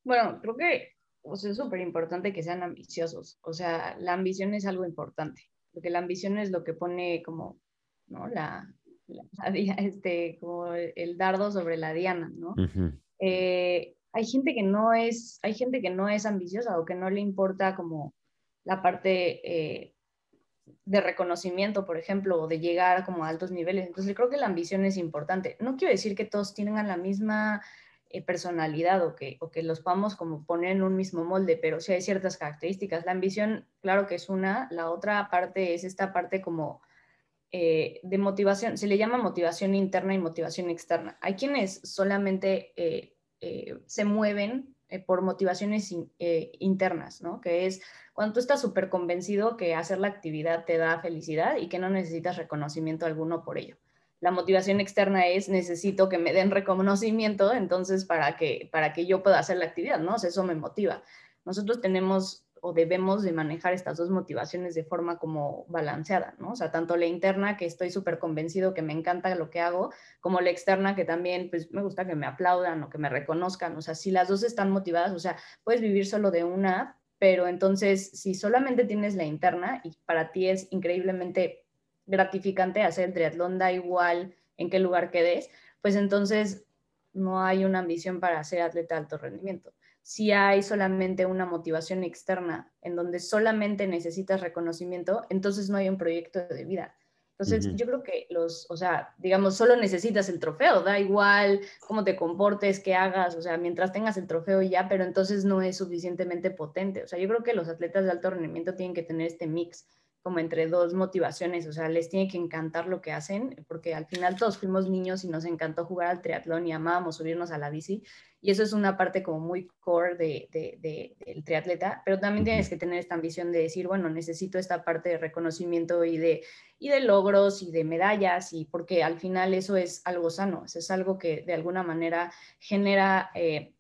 Bueno, creo que o sea, es súper importante que sean ambiciosos. O sea, la ambición es algo importante, porque la ambición es lo que pone como, ¿no? La, la- la este, como el dardo sobre la diana, ¿no? Ujú, Eh, hay gente que no es, hay gente que no es ambiciosa o que no le importa como la parte eh, de reconocimiento, por ejemplo, o de llegar como a altos niveles. Entonces, creo que la ambición es importante. No quiero decir que todos tengan la misma eh, personalidad o que, o que los podamos como poner en un mismo molde, pero sí hay ciertas características. La ambición, claro que es una. La otra parte es esta parte como eh, de motivación, se le llama motivación interna y motivación externa. Hay quienes solamente eh, se mueven eh, por motivaciones eh, internas, ¿no? Que es cuando tú estás súper convencido que hacer la actividad te da felicidad y que no necesitas reconocimiento alguno por ello. La motivación externa es necesito que me den reconocimiento, entonces para que, para que yo pueda hacer la actividad, ¿no? O sea, eso me motiva. Nosotros tenemos o debemos de manejar estas dos motivaciones de forma como balanceada, ¿no? O sea, tanto la interna, que estoy súper convencido que me encanta lo que hago, como la externa, que también, pues, me gusta que me aplaudan o que me reconozcan. O sea, si las dos están motivadas, o sea, puedes vivir solo de una, pero entonces, si solamente tienes la interna y para ti es increíblemente gratificante hacer el triatlón, da igual en qué lugar quedes, pues entonces no hay una ambición para ser atleta de alto rendimiento si hay solamente una motivación externa en donde solamente necesitas reconocimiento, entonces no hay un proyecto de vida. Entonces, uh -huh. yo creo que los, o sea, digamos, solo necesitas el trofeo, da igual cómo te comportes, qué hagas, o sea, mientras tengas el trofeo ya, pero entonces no es suficientemente potente. O sea, yo creo que los atletas de alto rendimiento tienen que tener este mix como entre dos motivaciones, o sea, les tiene que encantar lo que hacen, porque al final todos fuimos niños y nos encantó jugar al triatlón y amábamos subirnos a la bici, y eso es una parte como muy core de, de, de, del triatleta, pero también tienes que tener esta ambición de decir, bueno, necesito esta parte de reconocimiento y de, y de logros y de medallas, y porque al final eso es algo sano, eso es algo que de alguna manera genera eh,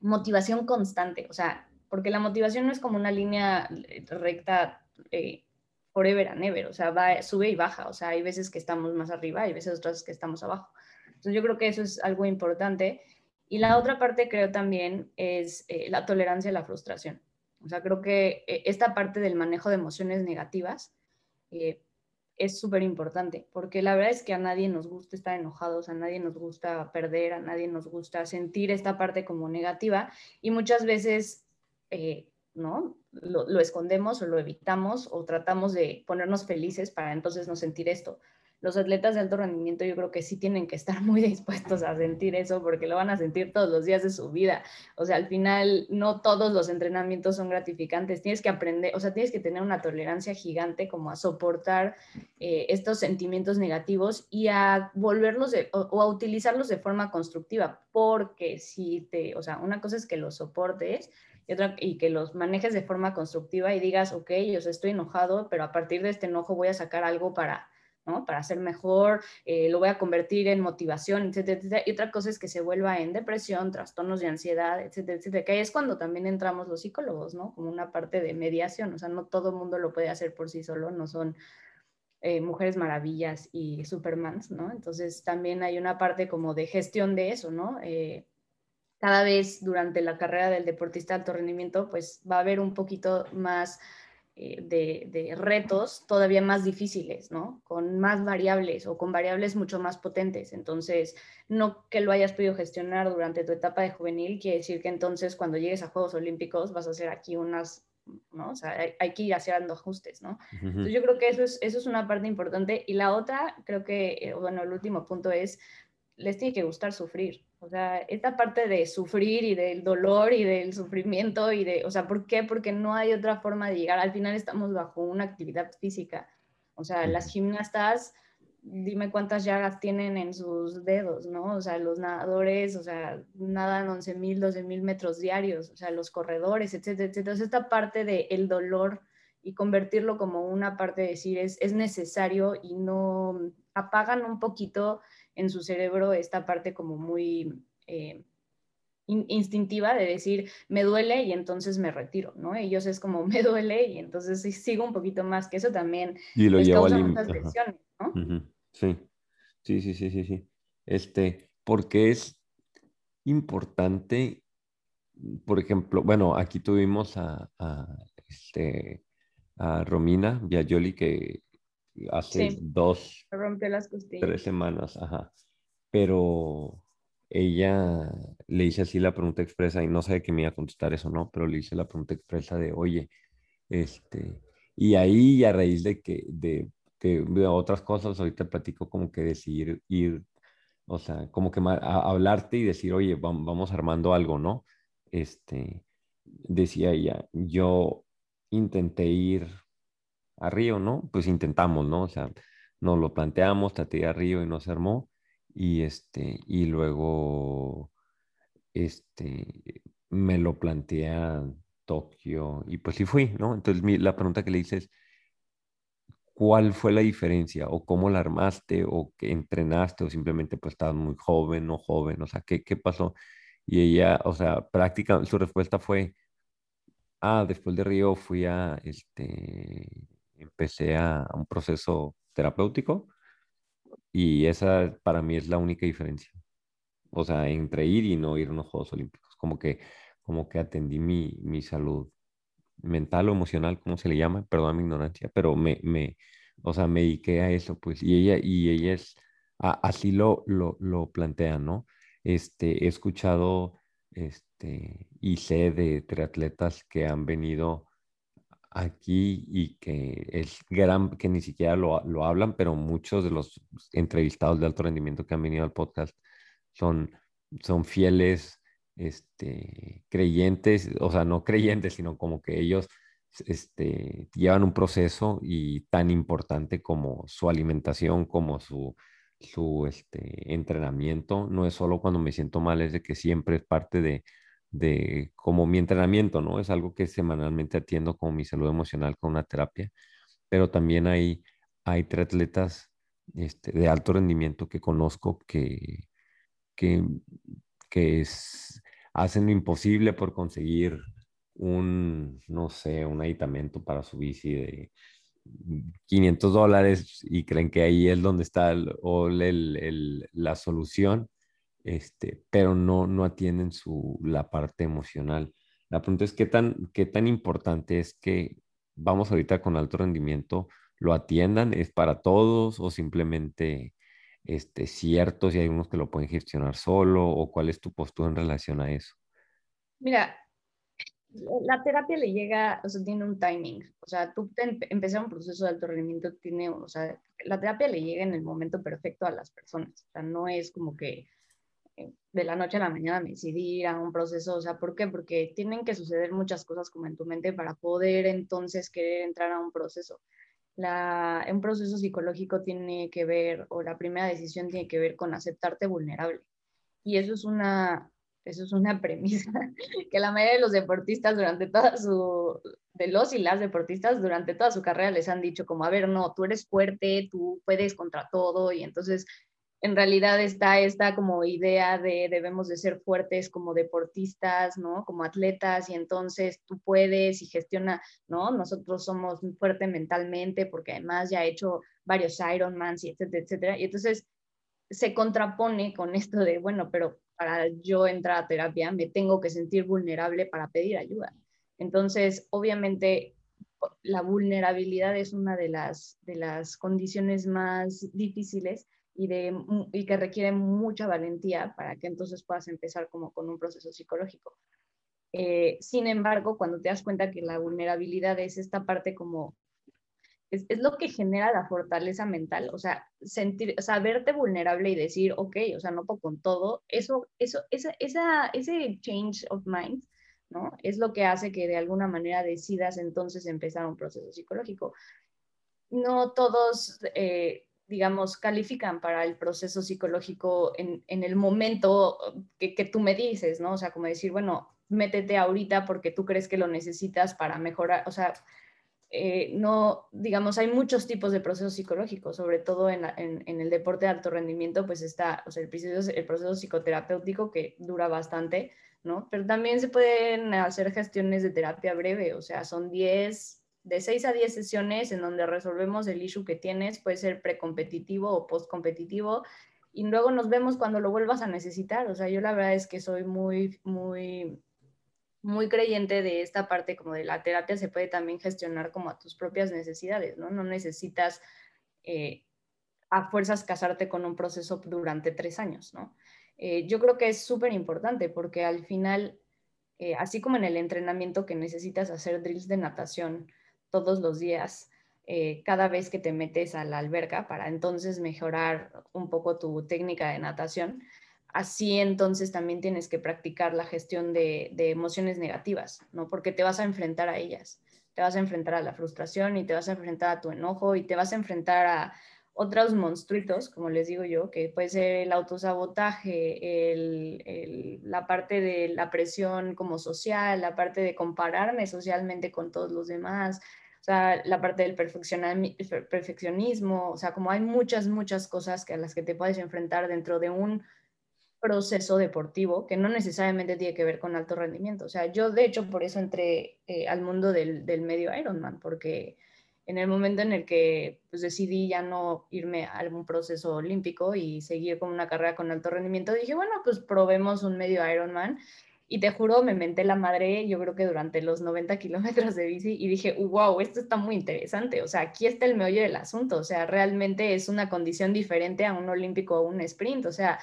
motivación constante, o sea, porque la motivación no es como una línea recta. Eh, forever and ever, o sea, va, sube y baja, o sea, hay veces que estamos más arriba, hay veces otras que estamos abajo. Entonces yo creo que eso es algo importante Y la otra parte creo también es eh, la tolerancia a la frustración. O sea, creo que eh, esta parte del manejo de emociones negativas eh, es súper importante, porque la verdad es que a nadie nos gusta estar enojados, a nadie nos gusta perder, a nadie nos gusta sentir esta parte como negativa y muchas veces, ¿no? Lo, lo, escondemos o lo evitamos o tratamos de ponernos felices para entonces no sentir esto los atletas de alto rendimiento yo creo que sí tienen que estar muy dispuestos a sentir eso porque lo van a sentir todos los días de su vida. O sea, al final no todos los entrenamientos son gratificantes. Tienes que aprender, o sea, tienes que tener una tolerancia gigante como a soportar eh, estos sentimientos negativos y a volverlos o, a utilizarlos de forma constructiva. Porque si te, o sea, una cosa es que los soportes y, otra, y que los manejes de forma constructiva y digas, ok, yo estoy enojado, pero a partir de este enojo voy a sacar algo para para ser mejor, eh, lo voy a convertir en motivación, etcétera, etcétera. Y otra cosa es que se vuelva en depresión, trastornos de ansiedad, etcétera, etcétera, que es cuando también entramos los psicólogos, ¿no? Como una parte de mediación, o sea, no todo el mundo lo puede hacer por sí solo, no son eh, mujeres maravillas y supermans, ¿no? Entonces también hay una parte como de gestión de eso, ¿no? Eh, cada vez durante la carrera del deportista de alto rendimiento, pues va a haber un poquito más eh, de, retos todavía más difíciles, ¿no? Con más variables o con variables mucho más potentes. Entonces, no que lo hayas podido gestionar durante tu etapa de juvenil, quiere decir que entonces cuando llegues a Juegos Olímpicos vas a hacer aquí unas, ¿no? O sea, hay, que ir haciendo ajustes, ¿no? Entonces, yo creo que eso es, eso es una parte importante. Y la otra, creo que, eh, bueno, el último punto es, les tiene que gustar sufrir. O sea, esta parte de sufrir y del dolor y del sufrimiento y de, o sea, ¿por qué? Porque no hay otra forma de llegar. Al final estamos bajo una actividad física. O sea, las gimnastas, dime cuántas llagas tienen en sus dedos, ¿no? O sea, los nadadores, o sea, nadan 11.000, 12.000 metros diarios, o sea, los corredores, etcétera, etcétera. Entonces, esta parte del el dolor y convertirlo como una parte de decir es, es necesario y no apagan un poquito en su cerebro esta parte como muy eh, instintiva de decir, me duele y entonces me retiro, ¿no? Ellos es como, me duele y entonces sigo un poquito más, que eso también y lo les llevo causa al muchas lesiones, ¿no? Sí, sí, sí, sí, sí, sí. Este, porque es importante, por ejemplo, bueno, aquí tuvimos a, a, este, a Romina Viajoli que hace Sí. dos, Me rompió las tres semanas, ajá. Pero ella le hice así la pregunta expresa y no sé que me iba a contestar eso, ¿no? Pero le hice la pregunta expresa de, oye, este, y ahí a raíz de que, de, que de otras cosas, ahorita platico como que decidir ir, o sea, como que a- hablarte y decir, oye, vam- vamos armando algo, ¿no? Este, decía ella, yo intenté ir a Río, ¿no? Pues intentamos, ¿no? O sea, nos lo planteamos, traté a Río y no se armó. Y este, y luego, este, me lo planteé a Tokio y pues sí fui, ¿no? Entonces mi- la pregunta que le hice es, ¿cuál fue la diferencia? ¿O cómo la armaste? ¿O qué entrenaste? ¿O simplemente pues estabas muy joven, no joven? O sea, ¿qué, qué pasó? Y ella, o sea, práctica, su respuesta fue, ah, después de Río fui a, este, empecé a, a un proceso terapéutico y esa para mí es la única diferencia. O sea, entre ir y no ir a unos Juegos Olímpicos. Como que, como que atendí mi, mi salud mental o emocional, ¿cómo se le llama? Perdón mi ignorancia, pero me, me, o sea, me dediqué a eso, pues, y ella, y ella es, a- así lo, lo, lo plantea, ¿no? Este, he escuchado, este, y sé de triatletas que han venido aquí y que es gran, que ni siquiera lo, lo hablan, pero muchos de los entrevistados de alto rendimiento que han venido al podcast son, son fieles, este, creyentes, o sea, no creyentes, sino como que ellos este, llevan un proceso y tan importante como su alimentación, como su, su este, entrenamiento. No es solo cuando me siento mal, es de que siempre es parte de, de como mi entrenamiento, ¿no? Es algo que semanalmente atiendo como mi salud emocional con una terapia, pero también hay, hay triatletas este, de alto rendimiento que conozco que, que, que es- hacen lo imposible por conseguir un, no sé, un aditamento para su bici de 500 dólares y creen que ahí es donde está el- el- el- la solución este, pero no, no atienden su, la parte emocional. La pregunta es qué tan, qué tan importante es que vamos ahorita con alto rendimiento, lo atiendan, es para todos o simplemente este, ciertos y hay unos que lo pueden gestionar solo o cuál es tu postura en relación a eso. Mira, la terapia le llega, o sea, tiene un timing. O sea, tú empezar un proceso de alto rendimiento tiene, o sea, la terapia le llega en el momento perfecto a las personas. O sea, no es como que eh, de la noche a la mañana me decidí ir a un proceso. O sea, ¿por qué? Porque tienen que suceder muchas cosas como en tu mente para poder entonces querer entrar a un proceso. La, un proceso psicológico tiene que ver, o la primera decisión tiene que ver con aceptarte vulnerable. Y eso es una, eso es una premisa que la mayoría de los deportistas durante toda su, de los y las deportistas durante toda su carrera les han dicho como, a ver, no, tú eres fuerte, tú puedes contra todo y entonces en realidad está esta como idea de debemos de ser fuertes como deportistas, ¿no? Como atletas y entonces tú puedes y gestiona, ¿no? Nosotros somos muy fuertes mentalmente porque además ya he hecho varios Ironmans y etcétera, etcétera. Y entonces se contrapone con esto de, bueno, pero para yo entrar a terapia me tengo que sentir vulnerable para pedir ayuda. Entonces, obviamente, la vulnerabilidad es una de las, de las condiciones más difíciles y, de, y que requiere mucha valentía para que entonces puedas empezar como con un proceso psicológico. Eh, sin embargo, cuando te das cuenta que la vulnerabilidad es esta parte como es, es, lo que genera la fortaleza mental, o sea, sentir, saberte vulnerable y decir, ok, o sea, no puedo con todo, eso, eso, esa, esa, ese change of mind, ¿no? Es lo que hace que de alguna manera decidas entonces empezar un proceso psicológico. No todos, eh, digamos, califican para el proceso psicológico en, en el momento que, que tú me dices, ¿no? O sea, como decir, bueno, métete ahorita porque tú crees que lo necesitas para mejorar, o sea, eh, no, digamos, hay muchos tipos de procesos psicológicos, sobre todo en, en, el deporte de alto rendimiento, pues está o sea, el, proceso, el proceso psicoterapéutico que dura bastante, ¿no? Pero también se pueden hacer gestiones de terapia breve, o sea, son 10, de 6 a 10 sesiones en donde resolvemos el issue que tienes, puede ser precompetitivo o postcompetitivo, y luego nos vemos cuando lo vuelvas a necesitar, o sea, yo la verdad es que soy muy, muy muy creyente de esta parte como de la terapia se puede también gestionar como a tus propias necesidades, ¿no? No necesitas eh, a fuerzas casarte con un proceso durante tres años, ¿no? Eh, yo creo que es súper importante porque al final, eh, así como en el entrenamiento que necesitas hacer drills de natación todos los días, cada vez que te metes a la alberca para entonces mejorar un poco tu técnica de natación, así entonces también tienes que practicar la gestión de, emociones negativas, ¿no? Porque te vas a enfrentar a ellas, te vas a enfrentar a la frustración y te vas a enfrentar a tu enojo y te vas a enfrentar a otros monstruitos, como les digo yo, que puede ser el autosabotaje, la parte de la presión como social, la parte de compararme socialmente con todos los demás, sea, la parte del perfeccionismo, o sea, como hay muchas, muchas cosas que a las que te puedes enfrentar dentro de un proceso deportivo que no necesariamente tiene que ver con alto rendimiento. O sea, yo de hecho por eso entré eh, al mundo del, del, medio Ironman, porque en el momento en el que pues, decidí ya no irme a algún proceso olímpico y seguir con una carrera con alto rendimiento, dije, bueno, pues probemos un medio Ironman. Y te juro, me menté la madre, yo creo que durante los 90 kilómetros de bici, y dije, wow, esto está muy interesante. O sea, aquí está el meollo del asunto. O sea, realmente es una condición diferente a un olímpico o un sprint. O sea,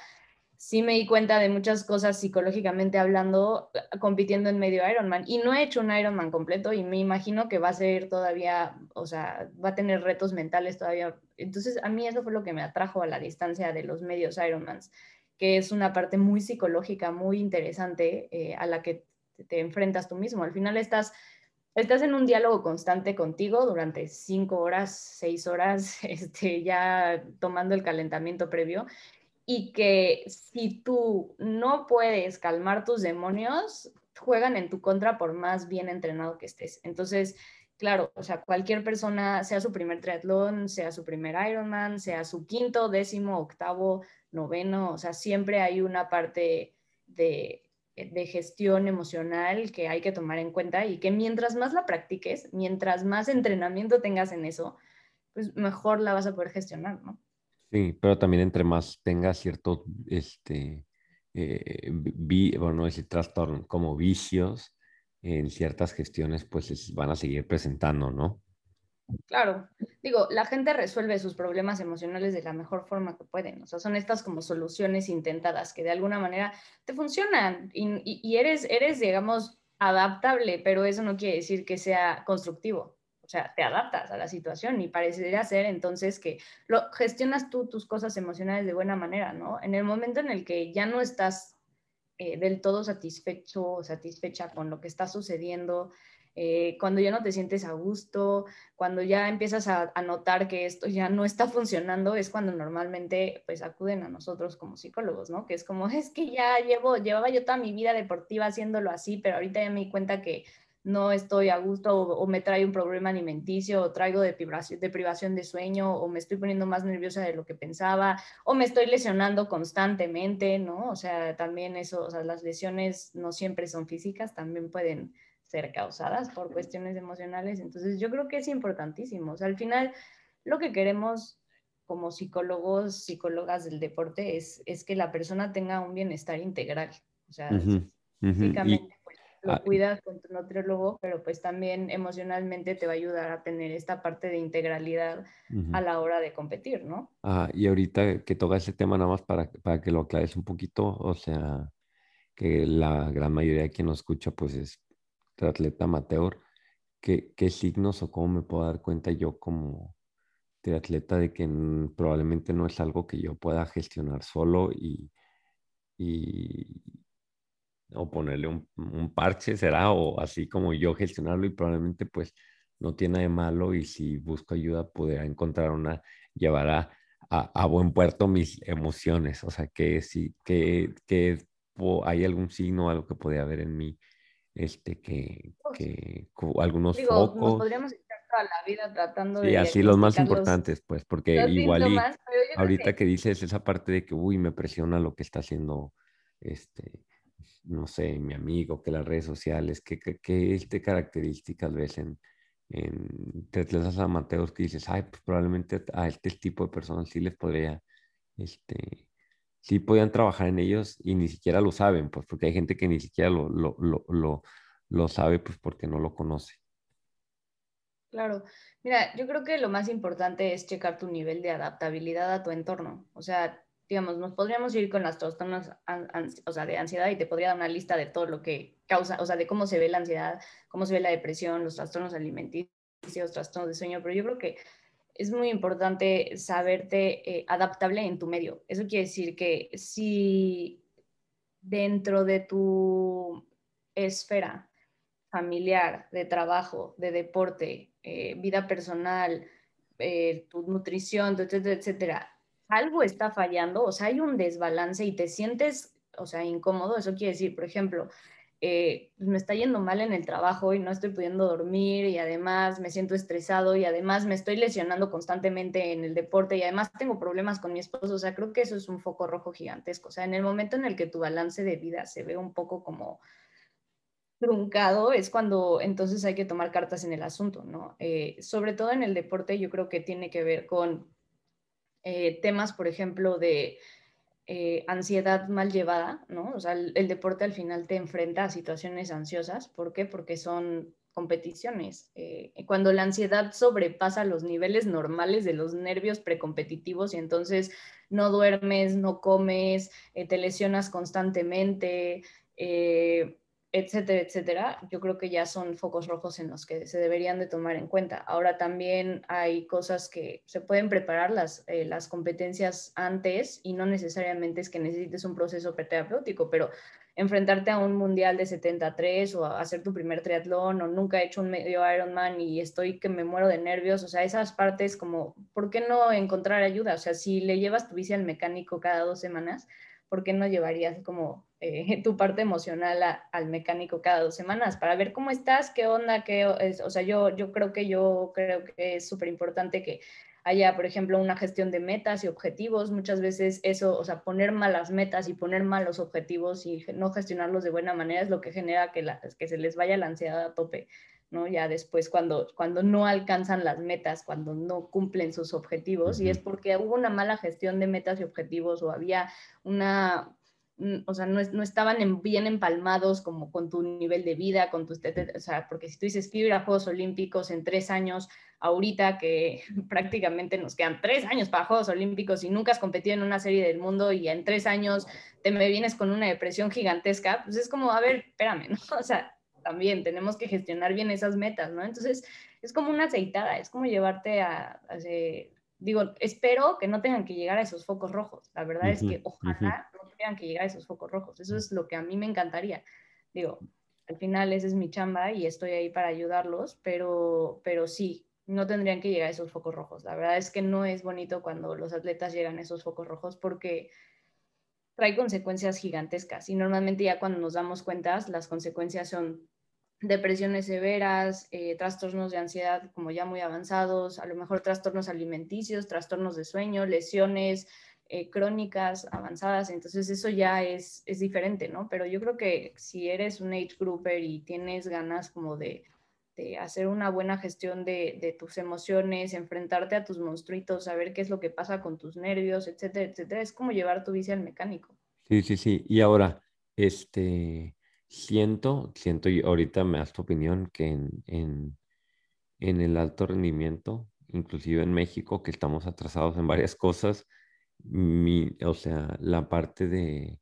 sí me di cuenta de muchas cosas psicológicamente hablando, compitiendo en medio Ironman. Y no he hecho un Ironman completo y me imagino que va a ser todavía, o sea, va a tener retos mentales todavía. Entonces, a mí eso fue lo que me atrajo a la distancia de los medios Ironmans, que es una parte muy psicológica, muy interesante eh, a la que te enfrentas tú mismo. Al final estás estás en un diálogo constante contigo durante cinco horas, seis horas, este, ya tomando el calentamiento previo y que si tú no puedes calmar tus demonios, juegan en tu contra por más bien entrenado que estés. Entonces, claro, o sea, cualquier persona, sea su primer triatlón, sea su primer Ironman, sea su quinto, décimo, octavo, noveno, o sea, siempre hay una parte de, de gestión emocional que hay que tomar en cuenta y que mientras más la practiques, mientras más entrenamiento tengas en eso, pues mejor la vas a poder gestionar, ¿no? Sí, pero también entre más tengas cierto este, eh, bueno, ese trastorno como vicios en ciertas gestiones, pues van a seguir presentando, ¿no? Claro, digo, la gente resuelve sus problemas emocionales de la mejor forma que pueden, o sea, son estas como soluciones intentadas que de alguna manera te funcionan y, y eres, eres, digamos, adaptable, pero eso no quiere decir que sea constructivo. O sea, te adaptas a la situación y parecería ser entonces que lo, gestionas tú tus cosas emocionales de buena manera, ¿no? En el momento en el que ya no estás eh, del todo satisfecho o satisfecha con lo que está sucediendo, eh, cuando ya no te sientes a gusto, cuando ya empiezas a, notar que esto ya no está funcionando, es cuando normalmente pues acuden a nosotros como psicólogos, ¿no? Que es como, es que ya llevo, llevaba yo toda mi vida deportiva haciéndolo así, pero ahorita ya me di cuenta que no estoy a gusto o, me trae un problema alimenticio o traigo de privación, de privación de sueño o me estoy poniendo más nerviosa de lo que pensaba o me estoy lesionando constantemente, ¿no? O sea, también eso, o sea, las lesiones no siempre son físicas, también pueden ser causadas por cuestiones emocionales. Entonces, yo creo que es importantísimo. O sea, al final, lo que queremos como psicólogos, psicólogas del deporte es, es que la persona tenga un bienestar integral. O sea, físicamente, lo ah, cuidas con tu nutriólogo, pero pues también emocionalmente te va a ayudar a tener esta parte de integralidad a la hora de competir, ¿no? Ah, y ahorita que toca ese tema nada más para, para que lo aclares un poquito, o sea, que la gran mayoría de quien nos escucha pues es triatleta amateur, ¿qué, ¿qué signos o cómo me puedo dar cuenta yo como triatleta de que probablemente no es algo que yo pueda gestionar solo y, y, o ponerle un, parche, será, o así como yo gestionarlo y probablemente pues no tiene de malo y si busco ayuda podrá encontrar una, llevará a, buen puerto mis emociones, o sea, que si, que, que hay algún signo, algo que podría haber en mí, este, que, que algunos focos. Nos podríamos estar toda la vida tratando sí, de... así los más importantes, pues, porque igual y, ahorita que... dices esa parte de que, uy, me presiona lo que está haciendo, este, no sé, mi amigo, que las redes sociales, que, que, este características ves en, en atletas amateurs que dices, ay, pues probablemente a este tipo de personas sí les podría, este, sí podían trabajar en ellos y ni siquiera lo saben, pues porque hay gente que ni siquiera lo, lo, lo, lo, lo sabe, pues porque no lo conoce. Claro, mira, yo creo que lo más importante es checar tu nivel de adaptabilidad a tu entorno. O sea, digamos, nos podríamos ir con las trastornos o sea, de ansiedad y te podría dar una lista de todo lo que causa, o sea, de cómo se ve la ansiedad, cómo se ve la depresión, los trastornos alimenticios, trastornos de sueño, pero yo creo que es muy importante saberte eh, adaptable en tu medio. Eso quiere decir que si dentro de tu esfera familiar, de trabajo, de deporte, eh, vida personal, eh, tu nutrición, etcétera, etcétera, algo está fallando, o sea, hay un desbalance y te sientes, o sea, incómodo, eso quiere decir, por ejemplo, eh, pues, me está yendo mal en el trabajo y no estoy pudiendo dormir y además me siento estresado y además me estoy lesionando constantemente en el deporte y además tengo problemas con mi esposo, o sea, creo que eso es un foco rojo gigantesco, o sea, en el momento en el que tu balance de vida se ve un poco como truncado es cuando entonces hay que tomar cartas en el asunto, ¿no? Eh, sobre todo en el deporte yo creo que tiene que ver con eh, temas, por ejemplo, de eh, ansiedad mal llevada, ¿no? O sea, el, deporte al final te enfrenta a situaciones ansiosas. ¿Por qué? Porque son competiciones. Eh, cuando la ansiedad sobrepasa los niveles normales de los nervios precompetitivos y entonces no duermes, no comes, te lesionas constantemente, etcétera, etcétera, yo creo que ya son focos rojos en los que se deberían de tomar en cuenta. Ahora también hay cosas que se pueden preparar las, eh, las competencias antes y no necesariamente es que necesites un proceso terapéutico, pero enfrentarte a un mundial de 73 o hacer tu primer triatlón o nunca he hecho un medio Ironman y estoy que me muero de nervios, o sea, esas partes como, ¿por qué no encontrar ayuda? O sea, si le llevas tu bici al mecánico cada dos semanas, ¿por qué no llevarías como eh, tu parte emocional al mecánico cada dos semanas para ver cómo estás, qué onda, qué es, o sea, yo, yo creo que yo creo que es súper importante que haya, por ejemplo, una gestión de metas y objetivos. Muchas veces eso, o sea, poner malas metas y poner malos objetivos y no gestionarlos de buena manera es lo que genera que, que se les vaya la ansiedad a tope. ¿No? Ya después cuando, cuando no alcanzan las metas, cuando no cumplen sus objetivos, y es porque hubo una mala gestión de metas y objetivos o había una mm, o sea, no, no estaban bien empalmados como con tu nivel de vida, con tu, o sea, porque si tú dices que ir a Juegos Olímpicos en tres años, ahorita que prácticamente nos quedan tres años para Juegos Olímpicos y nunca has competido en una serie del mundo y en tres años te me vienes con una depresión gigantesca, pues es como, a ver, espérame, ¿no? O sea, también tenemos que gestionar bien esas metas, ¿no? Entonces, es como una aceitada, es como llevarte a, digo, espero que no tengan que llegar a esos focos rojos. La verdad es que ojalá no tengan que llegar a esos focos rojos. Eso es lo que a mí me encantaría. Digo, al final esa es mi chamba y estoy ahí para ayudarlos, pero, pero sí, no tendrían que llegar a esos focos rojos. La verdad es que no es bonito cuando los atletas llegan a esos focos rojos porque trae consecuencias gigantescas y normalmente ya cuando nos damos cuenta las consecuencias son depresiones severas, eh, trastornos de ansiedad como ya muy avanzados, a lo mejor trastornos alimenticios, trastornos de sueño, lesiones eh, crónicas avanzadas, entonces eso ya es, es diferente, ¿no? Pero yo creo que si eres un age grouper y tienes ganas como de, de hacer una buena gestión de, de, tus emociones, enfrentarte a tus monstruitos, saber qué es lo que pasa con tus nervios, etcétera, etcétera, es como llevar tu bici al mecánico. Sí, sí, sí. Y ahora, este, Siento, siento, y ahorita me das tu opinión, que en, en, en el alto rendimiento, inclusive en México, que estamos atrasados en varias cosas, mi, o sea, la parte de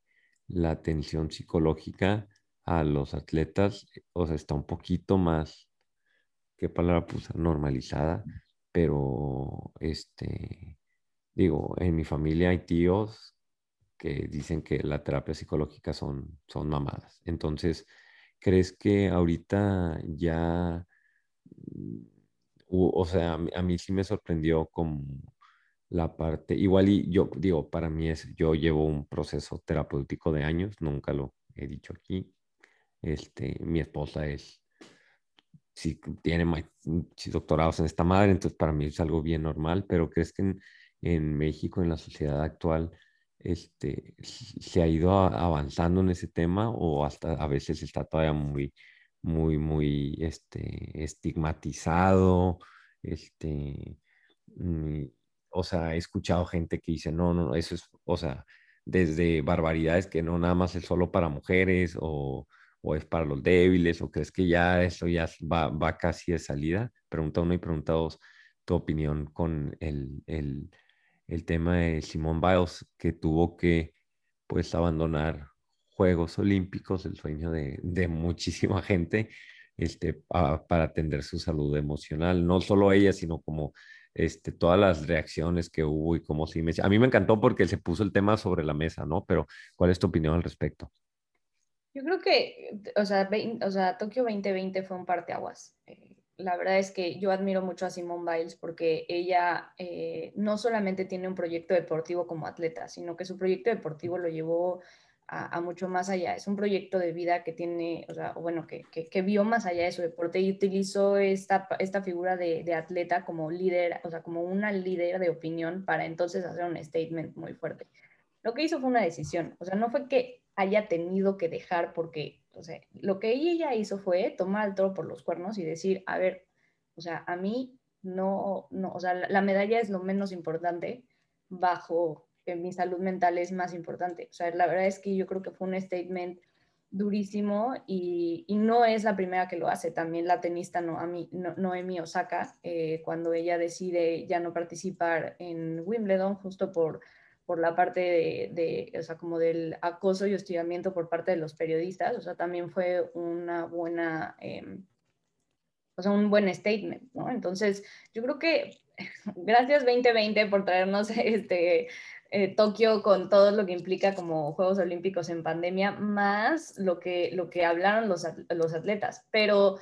la atención psicológica a los atletas, o sea, está un poquito más, qué palabra puse, normalizada, pero este, digo, en mi familia hay tíos que dicen que la terapia psicológica son, son mamadas. Entonces, ¿crees que ahorita ya, mm, o, sea, a mí, sí me sorprendió como la parte, igual y yo digo, para mí es, yo llevo un proceso terapéutico de años, nunca lo he dicho aquí. Este, mi esposa es, sí, tiene doctorados en esta madre, entonces para mí es algo bien normal, pero ¿crees que en, en México, en la sociedad actual, este, se ha ido avanzando en ese tema o hasta a veces está todavía muy, muy, muy este, estigmatizado. Este, mm, o sea, he escuchado gente que dice, no, no, eso es, o sea, desde barbaridades que no nada más es solo para mujeres o, o es para los débiles, o crees que ya eso ya va, va casi de salida. Pregunta uno y pregunta dos, tu opinión con el, el el tema de Simone Biles, que tuvo que pues abandonar Juegos Olímpicos, el sueño de, de muchísima gente, este, para atender su salud emocional, no solo ella, sino como este, todas las reacciones que hubo y cómo sí me... A mí me encantó porque se puso el tema sobre la mesa, ¿no? Pero, ¿cuál es tu opinión al respecto? Yo creo que, o sea, o sea Tokio 2020 fue un parteaguas. Eh, la verdad es que yo admiro mucho a Simone Biles porque ella eh, no solamente tiene un proyecto deportivo como atleta, sino que su proyecto deportivo lo llevó a, mucho más allá. Es un proyecto de vida que tiene, o sea, bueno, que, que, vio más allá de su deporte y utilizó esta, esta figura de, de, atleta como líder, o sea, como una líder de opinión para entonces hacer un statement muy fuerte. Lo que hizo fue una decisión, o sea, no fue que haya tenido que dejar porque sea, lo que ella hizo fue tomar al toro por los cuernos y decir, a ver, o sea, a mí no, no, o sea, la, medalla es lo menos importante bajo que mi salud mental es más importante. O sea, la verdad es que yo creo que fue un statement durísimo y, y no es la primera que lo hace. También la tenista no, a mí, no, Noemi Osaka, eh, cuando ella decide ya no participar en Wimbledon justo por por la parte de, o sea, como del acoso y hostigamiento por parte de los periodistas, o sea, también fue una buena, em, o sea, un buen statement, ¿no? Entonces, yo creo que gracias 2020 por traernos este eh, Tokio con todo lo que implica como Juegos Olímpicos en pandemia, más lo que, lo que hablaron los, los atletas, pero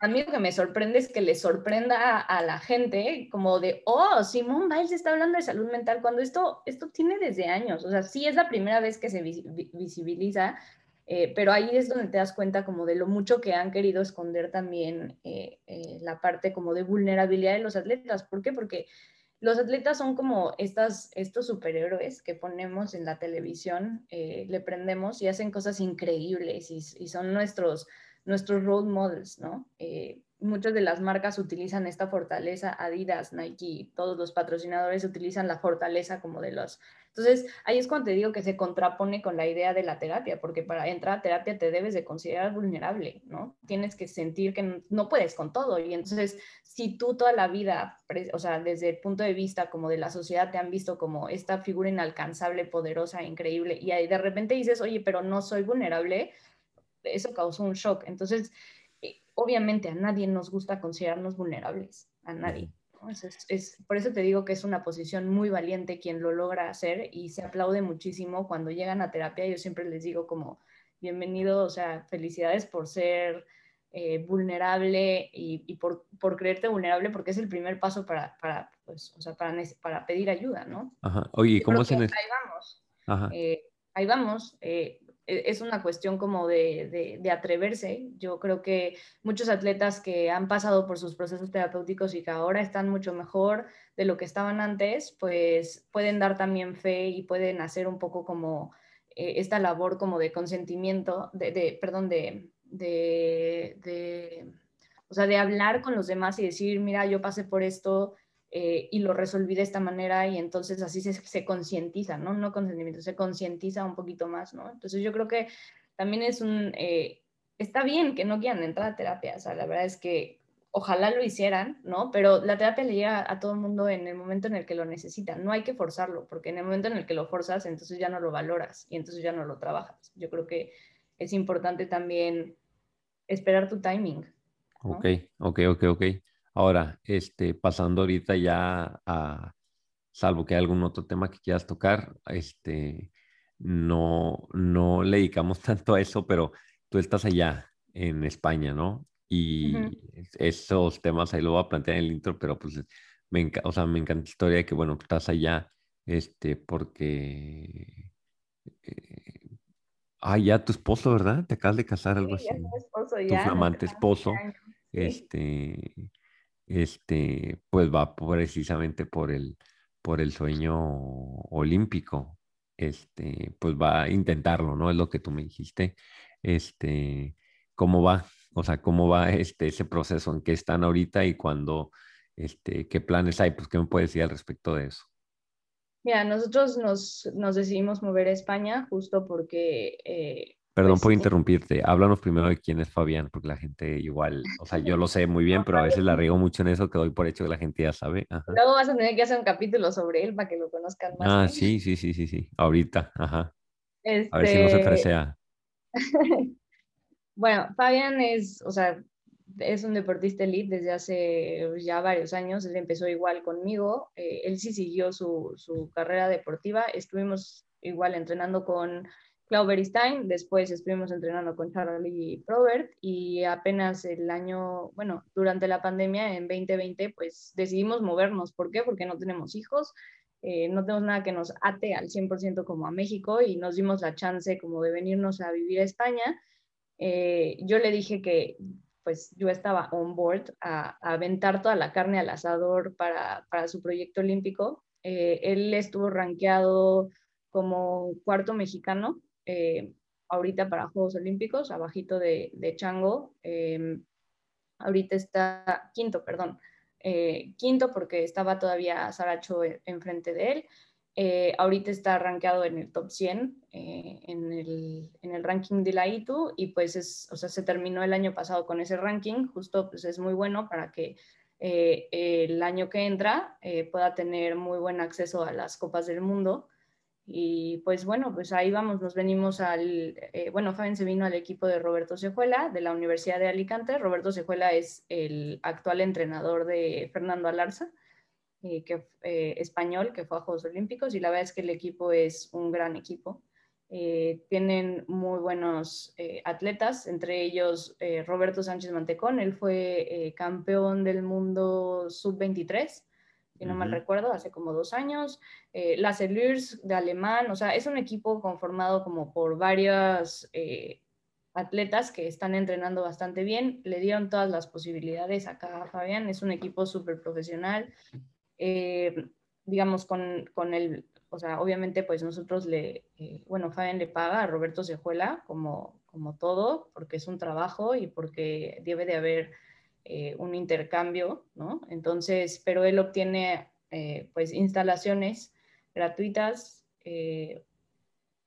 a mí lo que me sorprende es que le sorprenda a, la gente como de, oh, Simón Biles está hablando de salud mental, cuando esto, esto tiene desde años, o sea, sí es la primera vez que se visibiliza, eh, pero ahí es donde te das cuenta como de lo mucho que han querido esconder también eh, eh, la parte como de vulnerabilidad de los atletas. ¿Por qué? Porque los atletas son como estas, estos superhéroes que ponemos en la televisión, le prendemos y hacen cosas increíbles y, y son nuestros nuestros role models, ¿no? Eh, muchas de las marcas utilizan esta fortaleza, Adidas, Nike, todos los patrocinadores utilizan la fortaleza como de los... Entonces, ahí es cuando te digo que se contrapone con la idea de la terapia, porque para entrar a terapia te debes de considerar vulnerable, ¿no? Tienes que sentir que no puedes con todo. Y entonces, si tú toda la vida, o sea, desde el punto de vista como de la sociedad te han visto como esta figura inalcanzable, poderosa, increíble, y ahí de repente dices, oye, pero no soy vulnerable, eso causó un shock. Entonces, obviamente a nadie nos gusta considerarnos vulnerables, a nadie. Es, por eso te digo que es una posición muy valiente quien lo logra hacer y se aplaude muchísimo cuando llegan a terapia. Yo siempre les digo como, bienvenido, o sea, felicidades por ser eh, vulnerable y, por, creerte vulnerable porque es el primer paso para, para, pues, o sea, para, para pedir ayuda, ¿no? Ajá. Oye, ¿cómo se... Ahí vamos. Ajá. Eh, ahí vamos. Eh, es una cuestión como de, atreverse. Yo creo que muchos atletas que han pasado por sus procesos terapéuticos y que ahora están mucho mejor de lo que estaban antes, pues pueden dar también fe y pueden hacer un poco como eh, esta labor como de consentimiento, de, perdón, de, de, o sea, de hablar con los demás y decir, mira, yo pasé por esto, eh, y lo resolví de esta manera y entonces así se, se concientiza, ¿no? No consentimiento, se concientiza un poquito más, ¿no? Entonces yo creo que también es un, eh, está bien que no quieran entrar a terapia, o sea, la verdad es que ojalá lo hicieran, ¿no? Pero la terapia le llega a todo el mundo en el momento en el que lo necesitan, no hay que forzarlo, porque en el momento en el que lo forzas, entonces ya no lo valoras y entonces ya no lo trabajas. Yo creo que es importante también esperar tu timing. Ok, ok, ok, ok. Ahora, este, pasando ahorita ya a, salvo que hay algún otro tema que quieras tocar, este, no, no le dedicamos tanto a eso, pero tú estás allá en España, ¿no? Y esos temas ahí lo voy a plantear en el intro, pero pues me, o sea, me encanta la historia de que, bueno, estás allá, este, porque... Eh, ah, ya tu esposo, ¿verdad? Te acabas de casar, algo sí, así. Ya esposo, tu flamante esposo. Este, este, pues va precisamente por el, por el sueño olímpico. Este, pues va a intentarlo, ¿no? Es lo que tú me dijiste. Este, ¿cómo va? O sea, ¿cómo va este, ese proceso? ¿En qué están ahorita y cuándo, este, qué planes hay? Pues, ¿qué me puedes decir al respecto de eso? Mira, nosotros nos, nos decidimos mover a España justo porque eh, Perdón pues por interrumpirte. Háblanos primero de quién es Fabián, porque la gente igual, o sea, yo lo sé muy bien, pero a veces la riego mucho en eso que doy por hecho que la gente ya sabe. Luego vas a tener que hacer un capítulo sobre él para que lo conozcan más. Ah, sí, sí, sí, sí, sí. Ahorita, ajá. A ver si no se este fresea. bueno, Fabián es, o sea, es un deportista elite desde hace ya varios años. Él empezó igual conmigo. Eh, él sí siguió su, su carrera deportiva. Estuvimos igual entrenando con Clover Stein, después estuvimos entrenando con Charlie Probert y apenas el año, bueno, durante la pandemia en 2020, pues decidimos movernos. ¿Por qué? Porque no tenemos hijos, eh, no tenemos nada que nos ate al 100% como a México y nos dimos la chance como de venirnos a vivir a España. Eh, yo le dije que pues yo estaba on board a, aventar toda la carne al asador para, para su proyecto olímpico. Eh, él estuvo rankeado como cuarto mexicano eh, ahorita para Juegos Olímpicos, abajito de, Chango. Em, ahorita está quinto, perdón. Eh, quinto porque estaba todavía Saracho enfrente de él. Eh, ahorita está rankeado en el top 100 en, el, en, el, ranking de la ITU y pues es, o sea, se terminó el año pasado con ese ranking, justo pues es muy bueno para que el año que entra pueda tener muy buen acceso a las copas del mundo. Y pues bueno, pues ahí vamos, nos venimos al, eh, bueno, Fabián se vino al equipo de Roberto Sejuela de la Universidad de Alicante. Roberto Sejuela es el actual entrenador de Fernando Alarza, eh, que, eh, español, que fue a Juegos Olímpicos, y la verdad es que el equipo es un gran equipo. tienen muy buenos atletas, entre ellos Roberto Sánchez Mantecón, él fue campeón del mundo sub-23 si no mal recuerdo, hace como dos años. Eh, las Elurs de Alemán, o sea, es un equipo conformado como por varios eh, atletas que están entrenando bastante bien. Le dieron todas las posibilidades acá a Fabián, es un equipo súper profesional. Eh, digamos, con, con el, o sea, obviamente pues nosotros le, bueno, Fabián le paga a Roberto Cejuela como, como todo, porque es un trabajo y porque debe de haber eh, un intercambio, ¿no? Entonces, pero él obtiene eh, pues instalaciones gratuitas eh,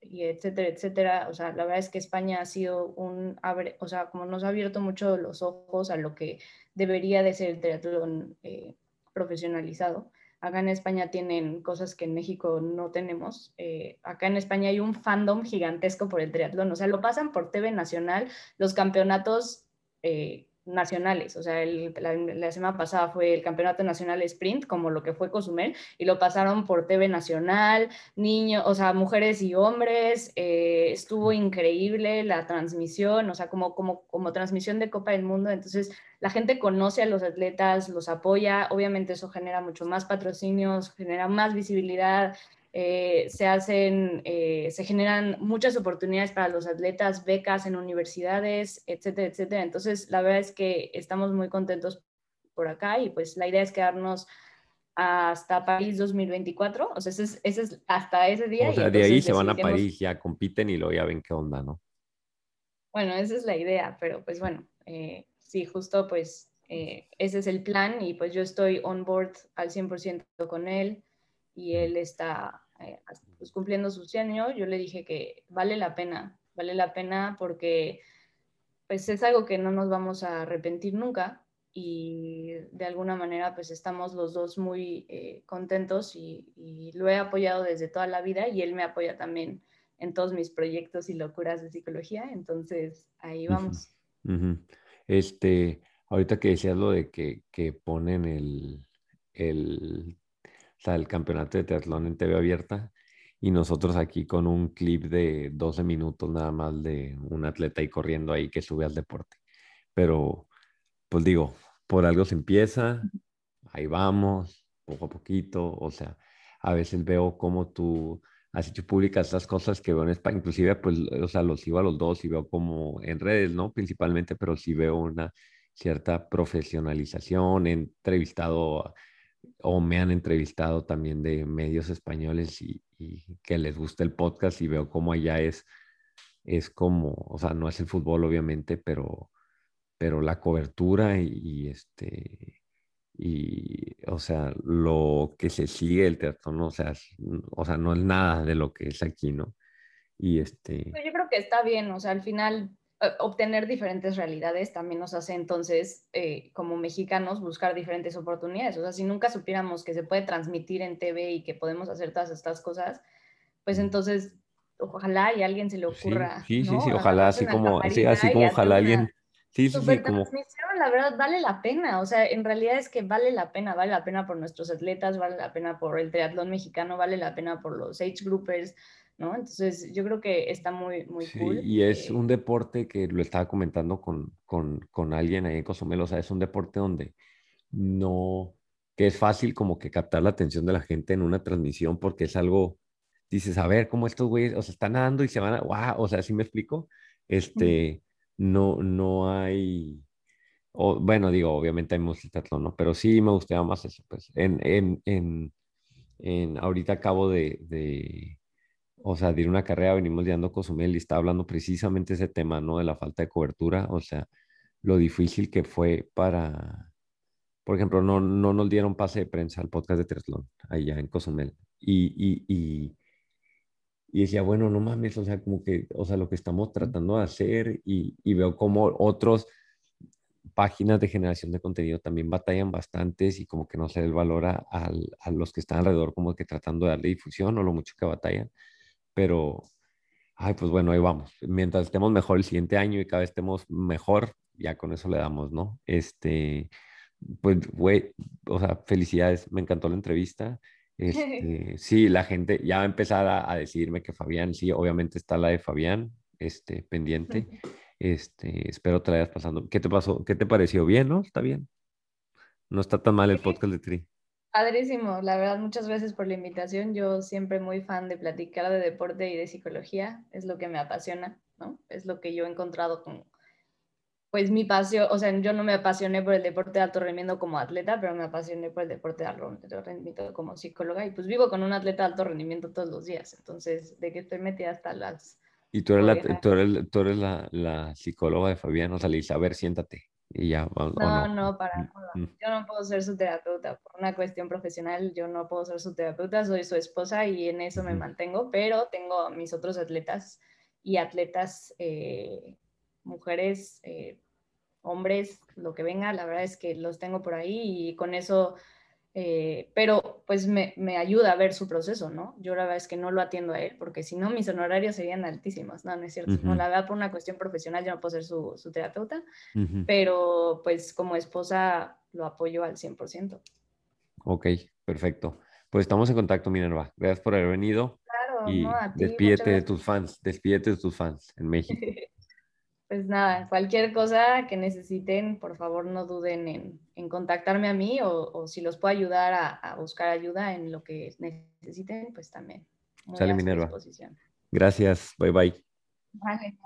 y etcétera, etcétera. O sea, la verdad es que España ha sido un, o sea, como nos ha abierto mucho los ojos a lo que debería de ser el triatlón profesionalizado. Acá en España tienen cosas que en México no tenemos. acá en España hay un fandom gigantesco por el triatlón. O sea, lo pasan por TV Nacional, los campeonatos nacionales. O sea, la, semana pasada fue el Campeonato Nacional Sprint, como lo que fue Cozumel, y lo pasaron por TV Nacional, niños, o sea, mujeres y hombres. Eh, estuvo increíble la transmisión, o sea, como, como, como transmisión de Copa del Mundo. Entonces, la gente conoce a los atletas, los apoya. Obviamente, eso genera mucho más patrocinios, genera más visibilidad. Eh, se hacen, eh, se generan muchas oportunidades para los atletas, becas en universidades, etcétera, etcétera. Entonces, la verdad es que estamos muy contentos por acá y pues la idea es quedarnos hasta París 2024, o sea, ese es, hasta ese día. O sea, de ahí se van a París, ya compiten y luego ya ven qué onda, ¿no? Bueno, esa es la idea, pero pues bueno, eh, sí, justo pues ese es el plan y pues yo estoy on board al 100% con él y él está eh, pues, cumpliendo su sueño, yo le dije que vale la pena, vale la pena porque pues es algo que no nos vamos a arrepentir nunca y de alguna manera pues estamos los dos muy eh, contentos y, lo he apoyado desde toda la vida y él me apoya también en todos mis proyectos y locuras de psicología, entonces ahí vamos. Este, ahorita que decías lo de que, que ponen el, el el campeonato de triatlón en TV abierta y nosotros aquí con un clip de 12 minutos nada más de un atleta ahí corriendo ahí que sube al deporte. Pero, pues digo, por algo se empieza, ahí vamos, poco a poquito, o sea, a veces veo como tú has hecho públicas estas cosas que veo en España, inclusive, pues, o sea, los sigo a los dos y veo como en redes, ¿no? Principalmente, pero sí veo una cierta profesionalización, he entrevistado o me han entrevistado también de medios españoles y, que les gusta el podcast y veo cómo allá es, es como, o sea, no es el fútbol obviamente, pero, pero la cobertura y, este, y, o sea, lo que se sigue el teatro, ¿no? O sea, o sea, no es nada de lo que es aquí, ¿no? Y este... Yo creo que está bien, o sea, al final obtener diferentes realidades también nos hace entonces, eh, como mexicanos, buscar diferentes oportunidades. O sea, si nunca supiéramos que se puede transmitir en TV y que podemos hacer todas estas cosas, pues entonces ojalá y a alguien se le ocurra. Sí, sí, sí, ojalá, así como, así, así como ojalá alguien. Sí, sí, sí, como... la verdad, vale la pena. O sea, en realidad es que vale la pena, vale la pena por nuestros atletas, vale la pena por el triatlón mexicano, vale la pena por los age groupers, ¿no? Entonces, yo creo que está muy, muy cool. Y es eh un deporte que lo estaba comentando con, con, con alguien ahí en Cozumel, o sea, es un deporte donde no, que es fácil como que captar la atención de la gente en una transmisión porque es algo, dices, a ver, cómo estos güeyes, o sea, están nadando y se van a, wow, o sea, ¿sí me explico? Este, no, no hay... O, bueno, digo, obviamente hay multitratlón, ¿no? Pero sí me gustaba más eso, pues. En, en, en, en ahorita acabo de, de, o sea, de una carrera, venimos de Cozumel y está hablando precisamente ese tema, ¿no? De la falta de cobertura, o sea, lo difícil que fue para, por ejemplo, no, no nos dieron pase de prensa al podcast de Triathlon, allá en Cozumel. Y, y, y, y, decía, bueno, no mames, o sea, como que, o sea, lo que estamos tratando de hacer y, y veo como otros páginas de generación de contenido también batallan bastantes y como que no se les valora a, a los que están alrededor como que tratando de darle difusión o lo mucho que batallan pero, ay, pues bueno, ahí vamos. Mientras estemos mejor el siguiente año y cada vez estemos mejor, ya con eso le damos, ¿no? Este, pues, güey, o sea, felicidades, me encantó la entrevista. Este, sí, la gente ya va a empezar a, decirme que Fabián, sí, obviamente está la de Fabián, este, pendiente. Este, espero te la hayas pasando. ¿Qué te pasó? ¿Qué te pareció? ¿Bien, no? ¿Está bien? No está tan mal el podcast de Tri. Padrísimo, la verdad, muchas gracias por la invitación. Yo siempre muy fan de platicar de deporte y de psicología, es lo que me apasiona, ¿no? Es lo que yo he encontrado con, pues mi pasión, o sea, yo no me apasioné por el deporte de alto rendimiento como atleta, pero me apasioné por el deporte de alto rendimiento como psicóloga y pues vivo con un atleta de alto rendimiento todos los días, entonces de que estoy metida hasta las Y tú eres, la, tú eres, tú eres la, la psicóloga de Fabián, o sea, ver, siéntate. Y ya, vamos. ¿o No, no, para nada. Yo no puedo ser su terapeuta por una cuestión profesional. Yo no puedo ser su terapeuta, soy su esposa y en eso me mantengo, pero tengo a mis otros atletas y atletas, eh, mujeres, eh, hombres, lo que venga, la verdad es que los tengo por ahí y con eso, eh, pero pues me, me ayuda a ver su proceso, ¿no? Yo la verdad es que no lo atiendo a él porque si no mis honorarios serían altísimos. No, no es cierto. No, Ujú. la verdad por una cuestión profesional yo no puedo ser su, su terapeuta Ujú. pero pues como esposa lo apoyo al 100%. Ok, perfecto. Pues estamos en contacto, Minerva. Gracias por haber venido. Claro, Y no, a ti, despídete de tus fans, despídete de tus fans en México. Pues nada, cualquier cosa que necesiten, por favor no duden en, en contactarme a mí o, o si los puedo ayudar a, a buscar ayuda en lo que necesiten, pues también. Muy Sale, a su Minerva. disposición. Gracias, bye bye. Vale.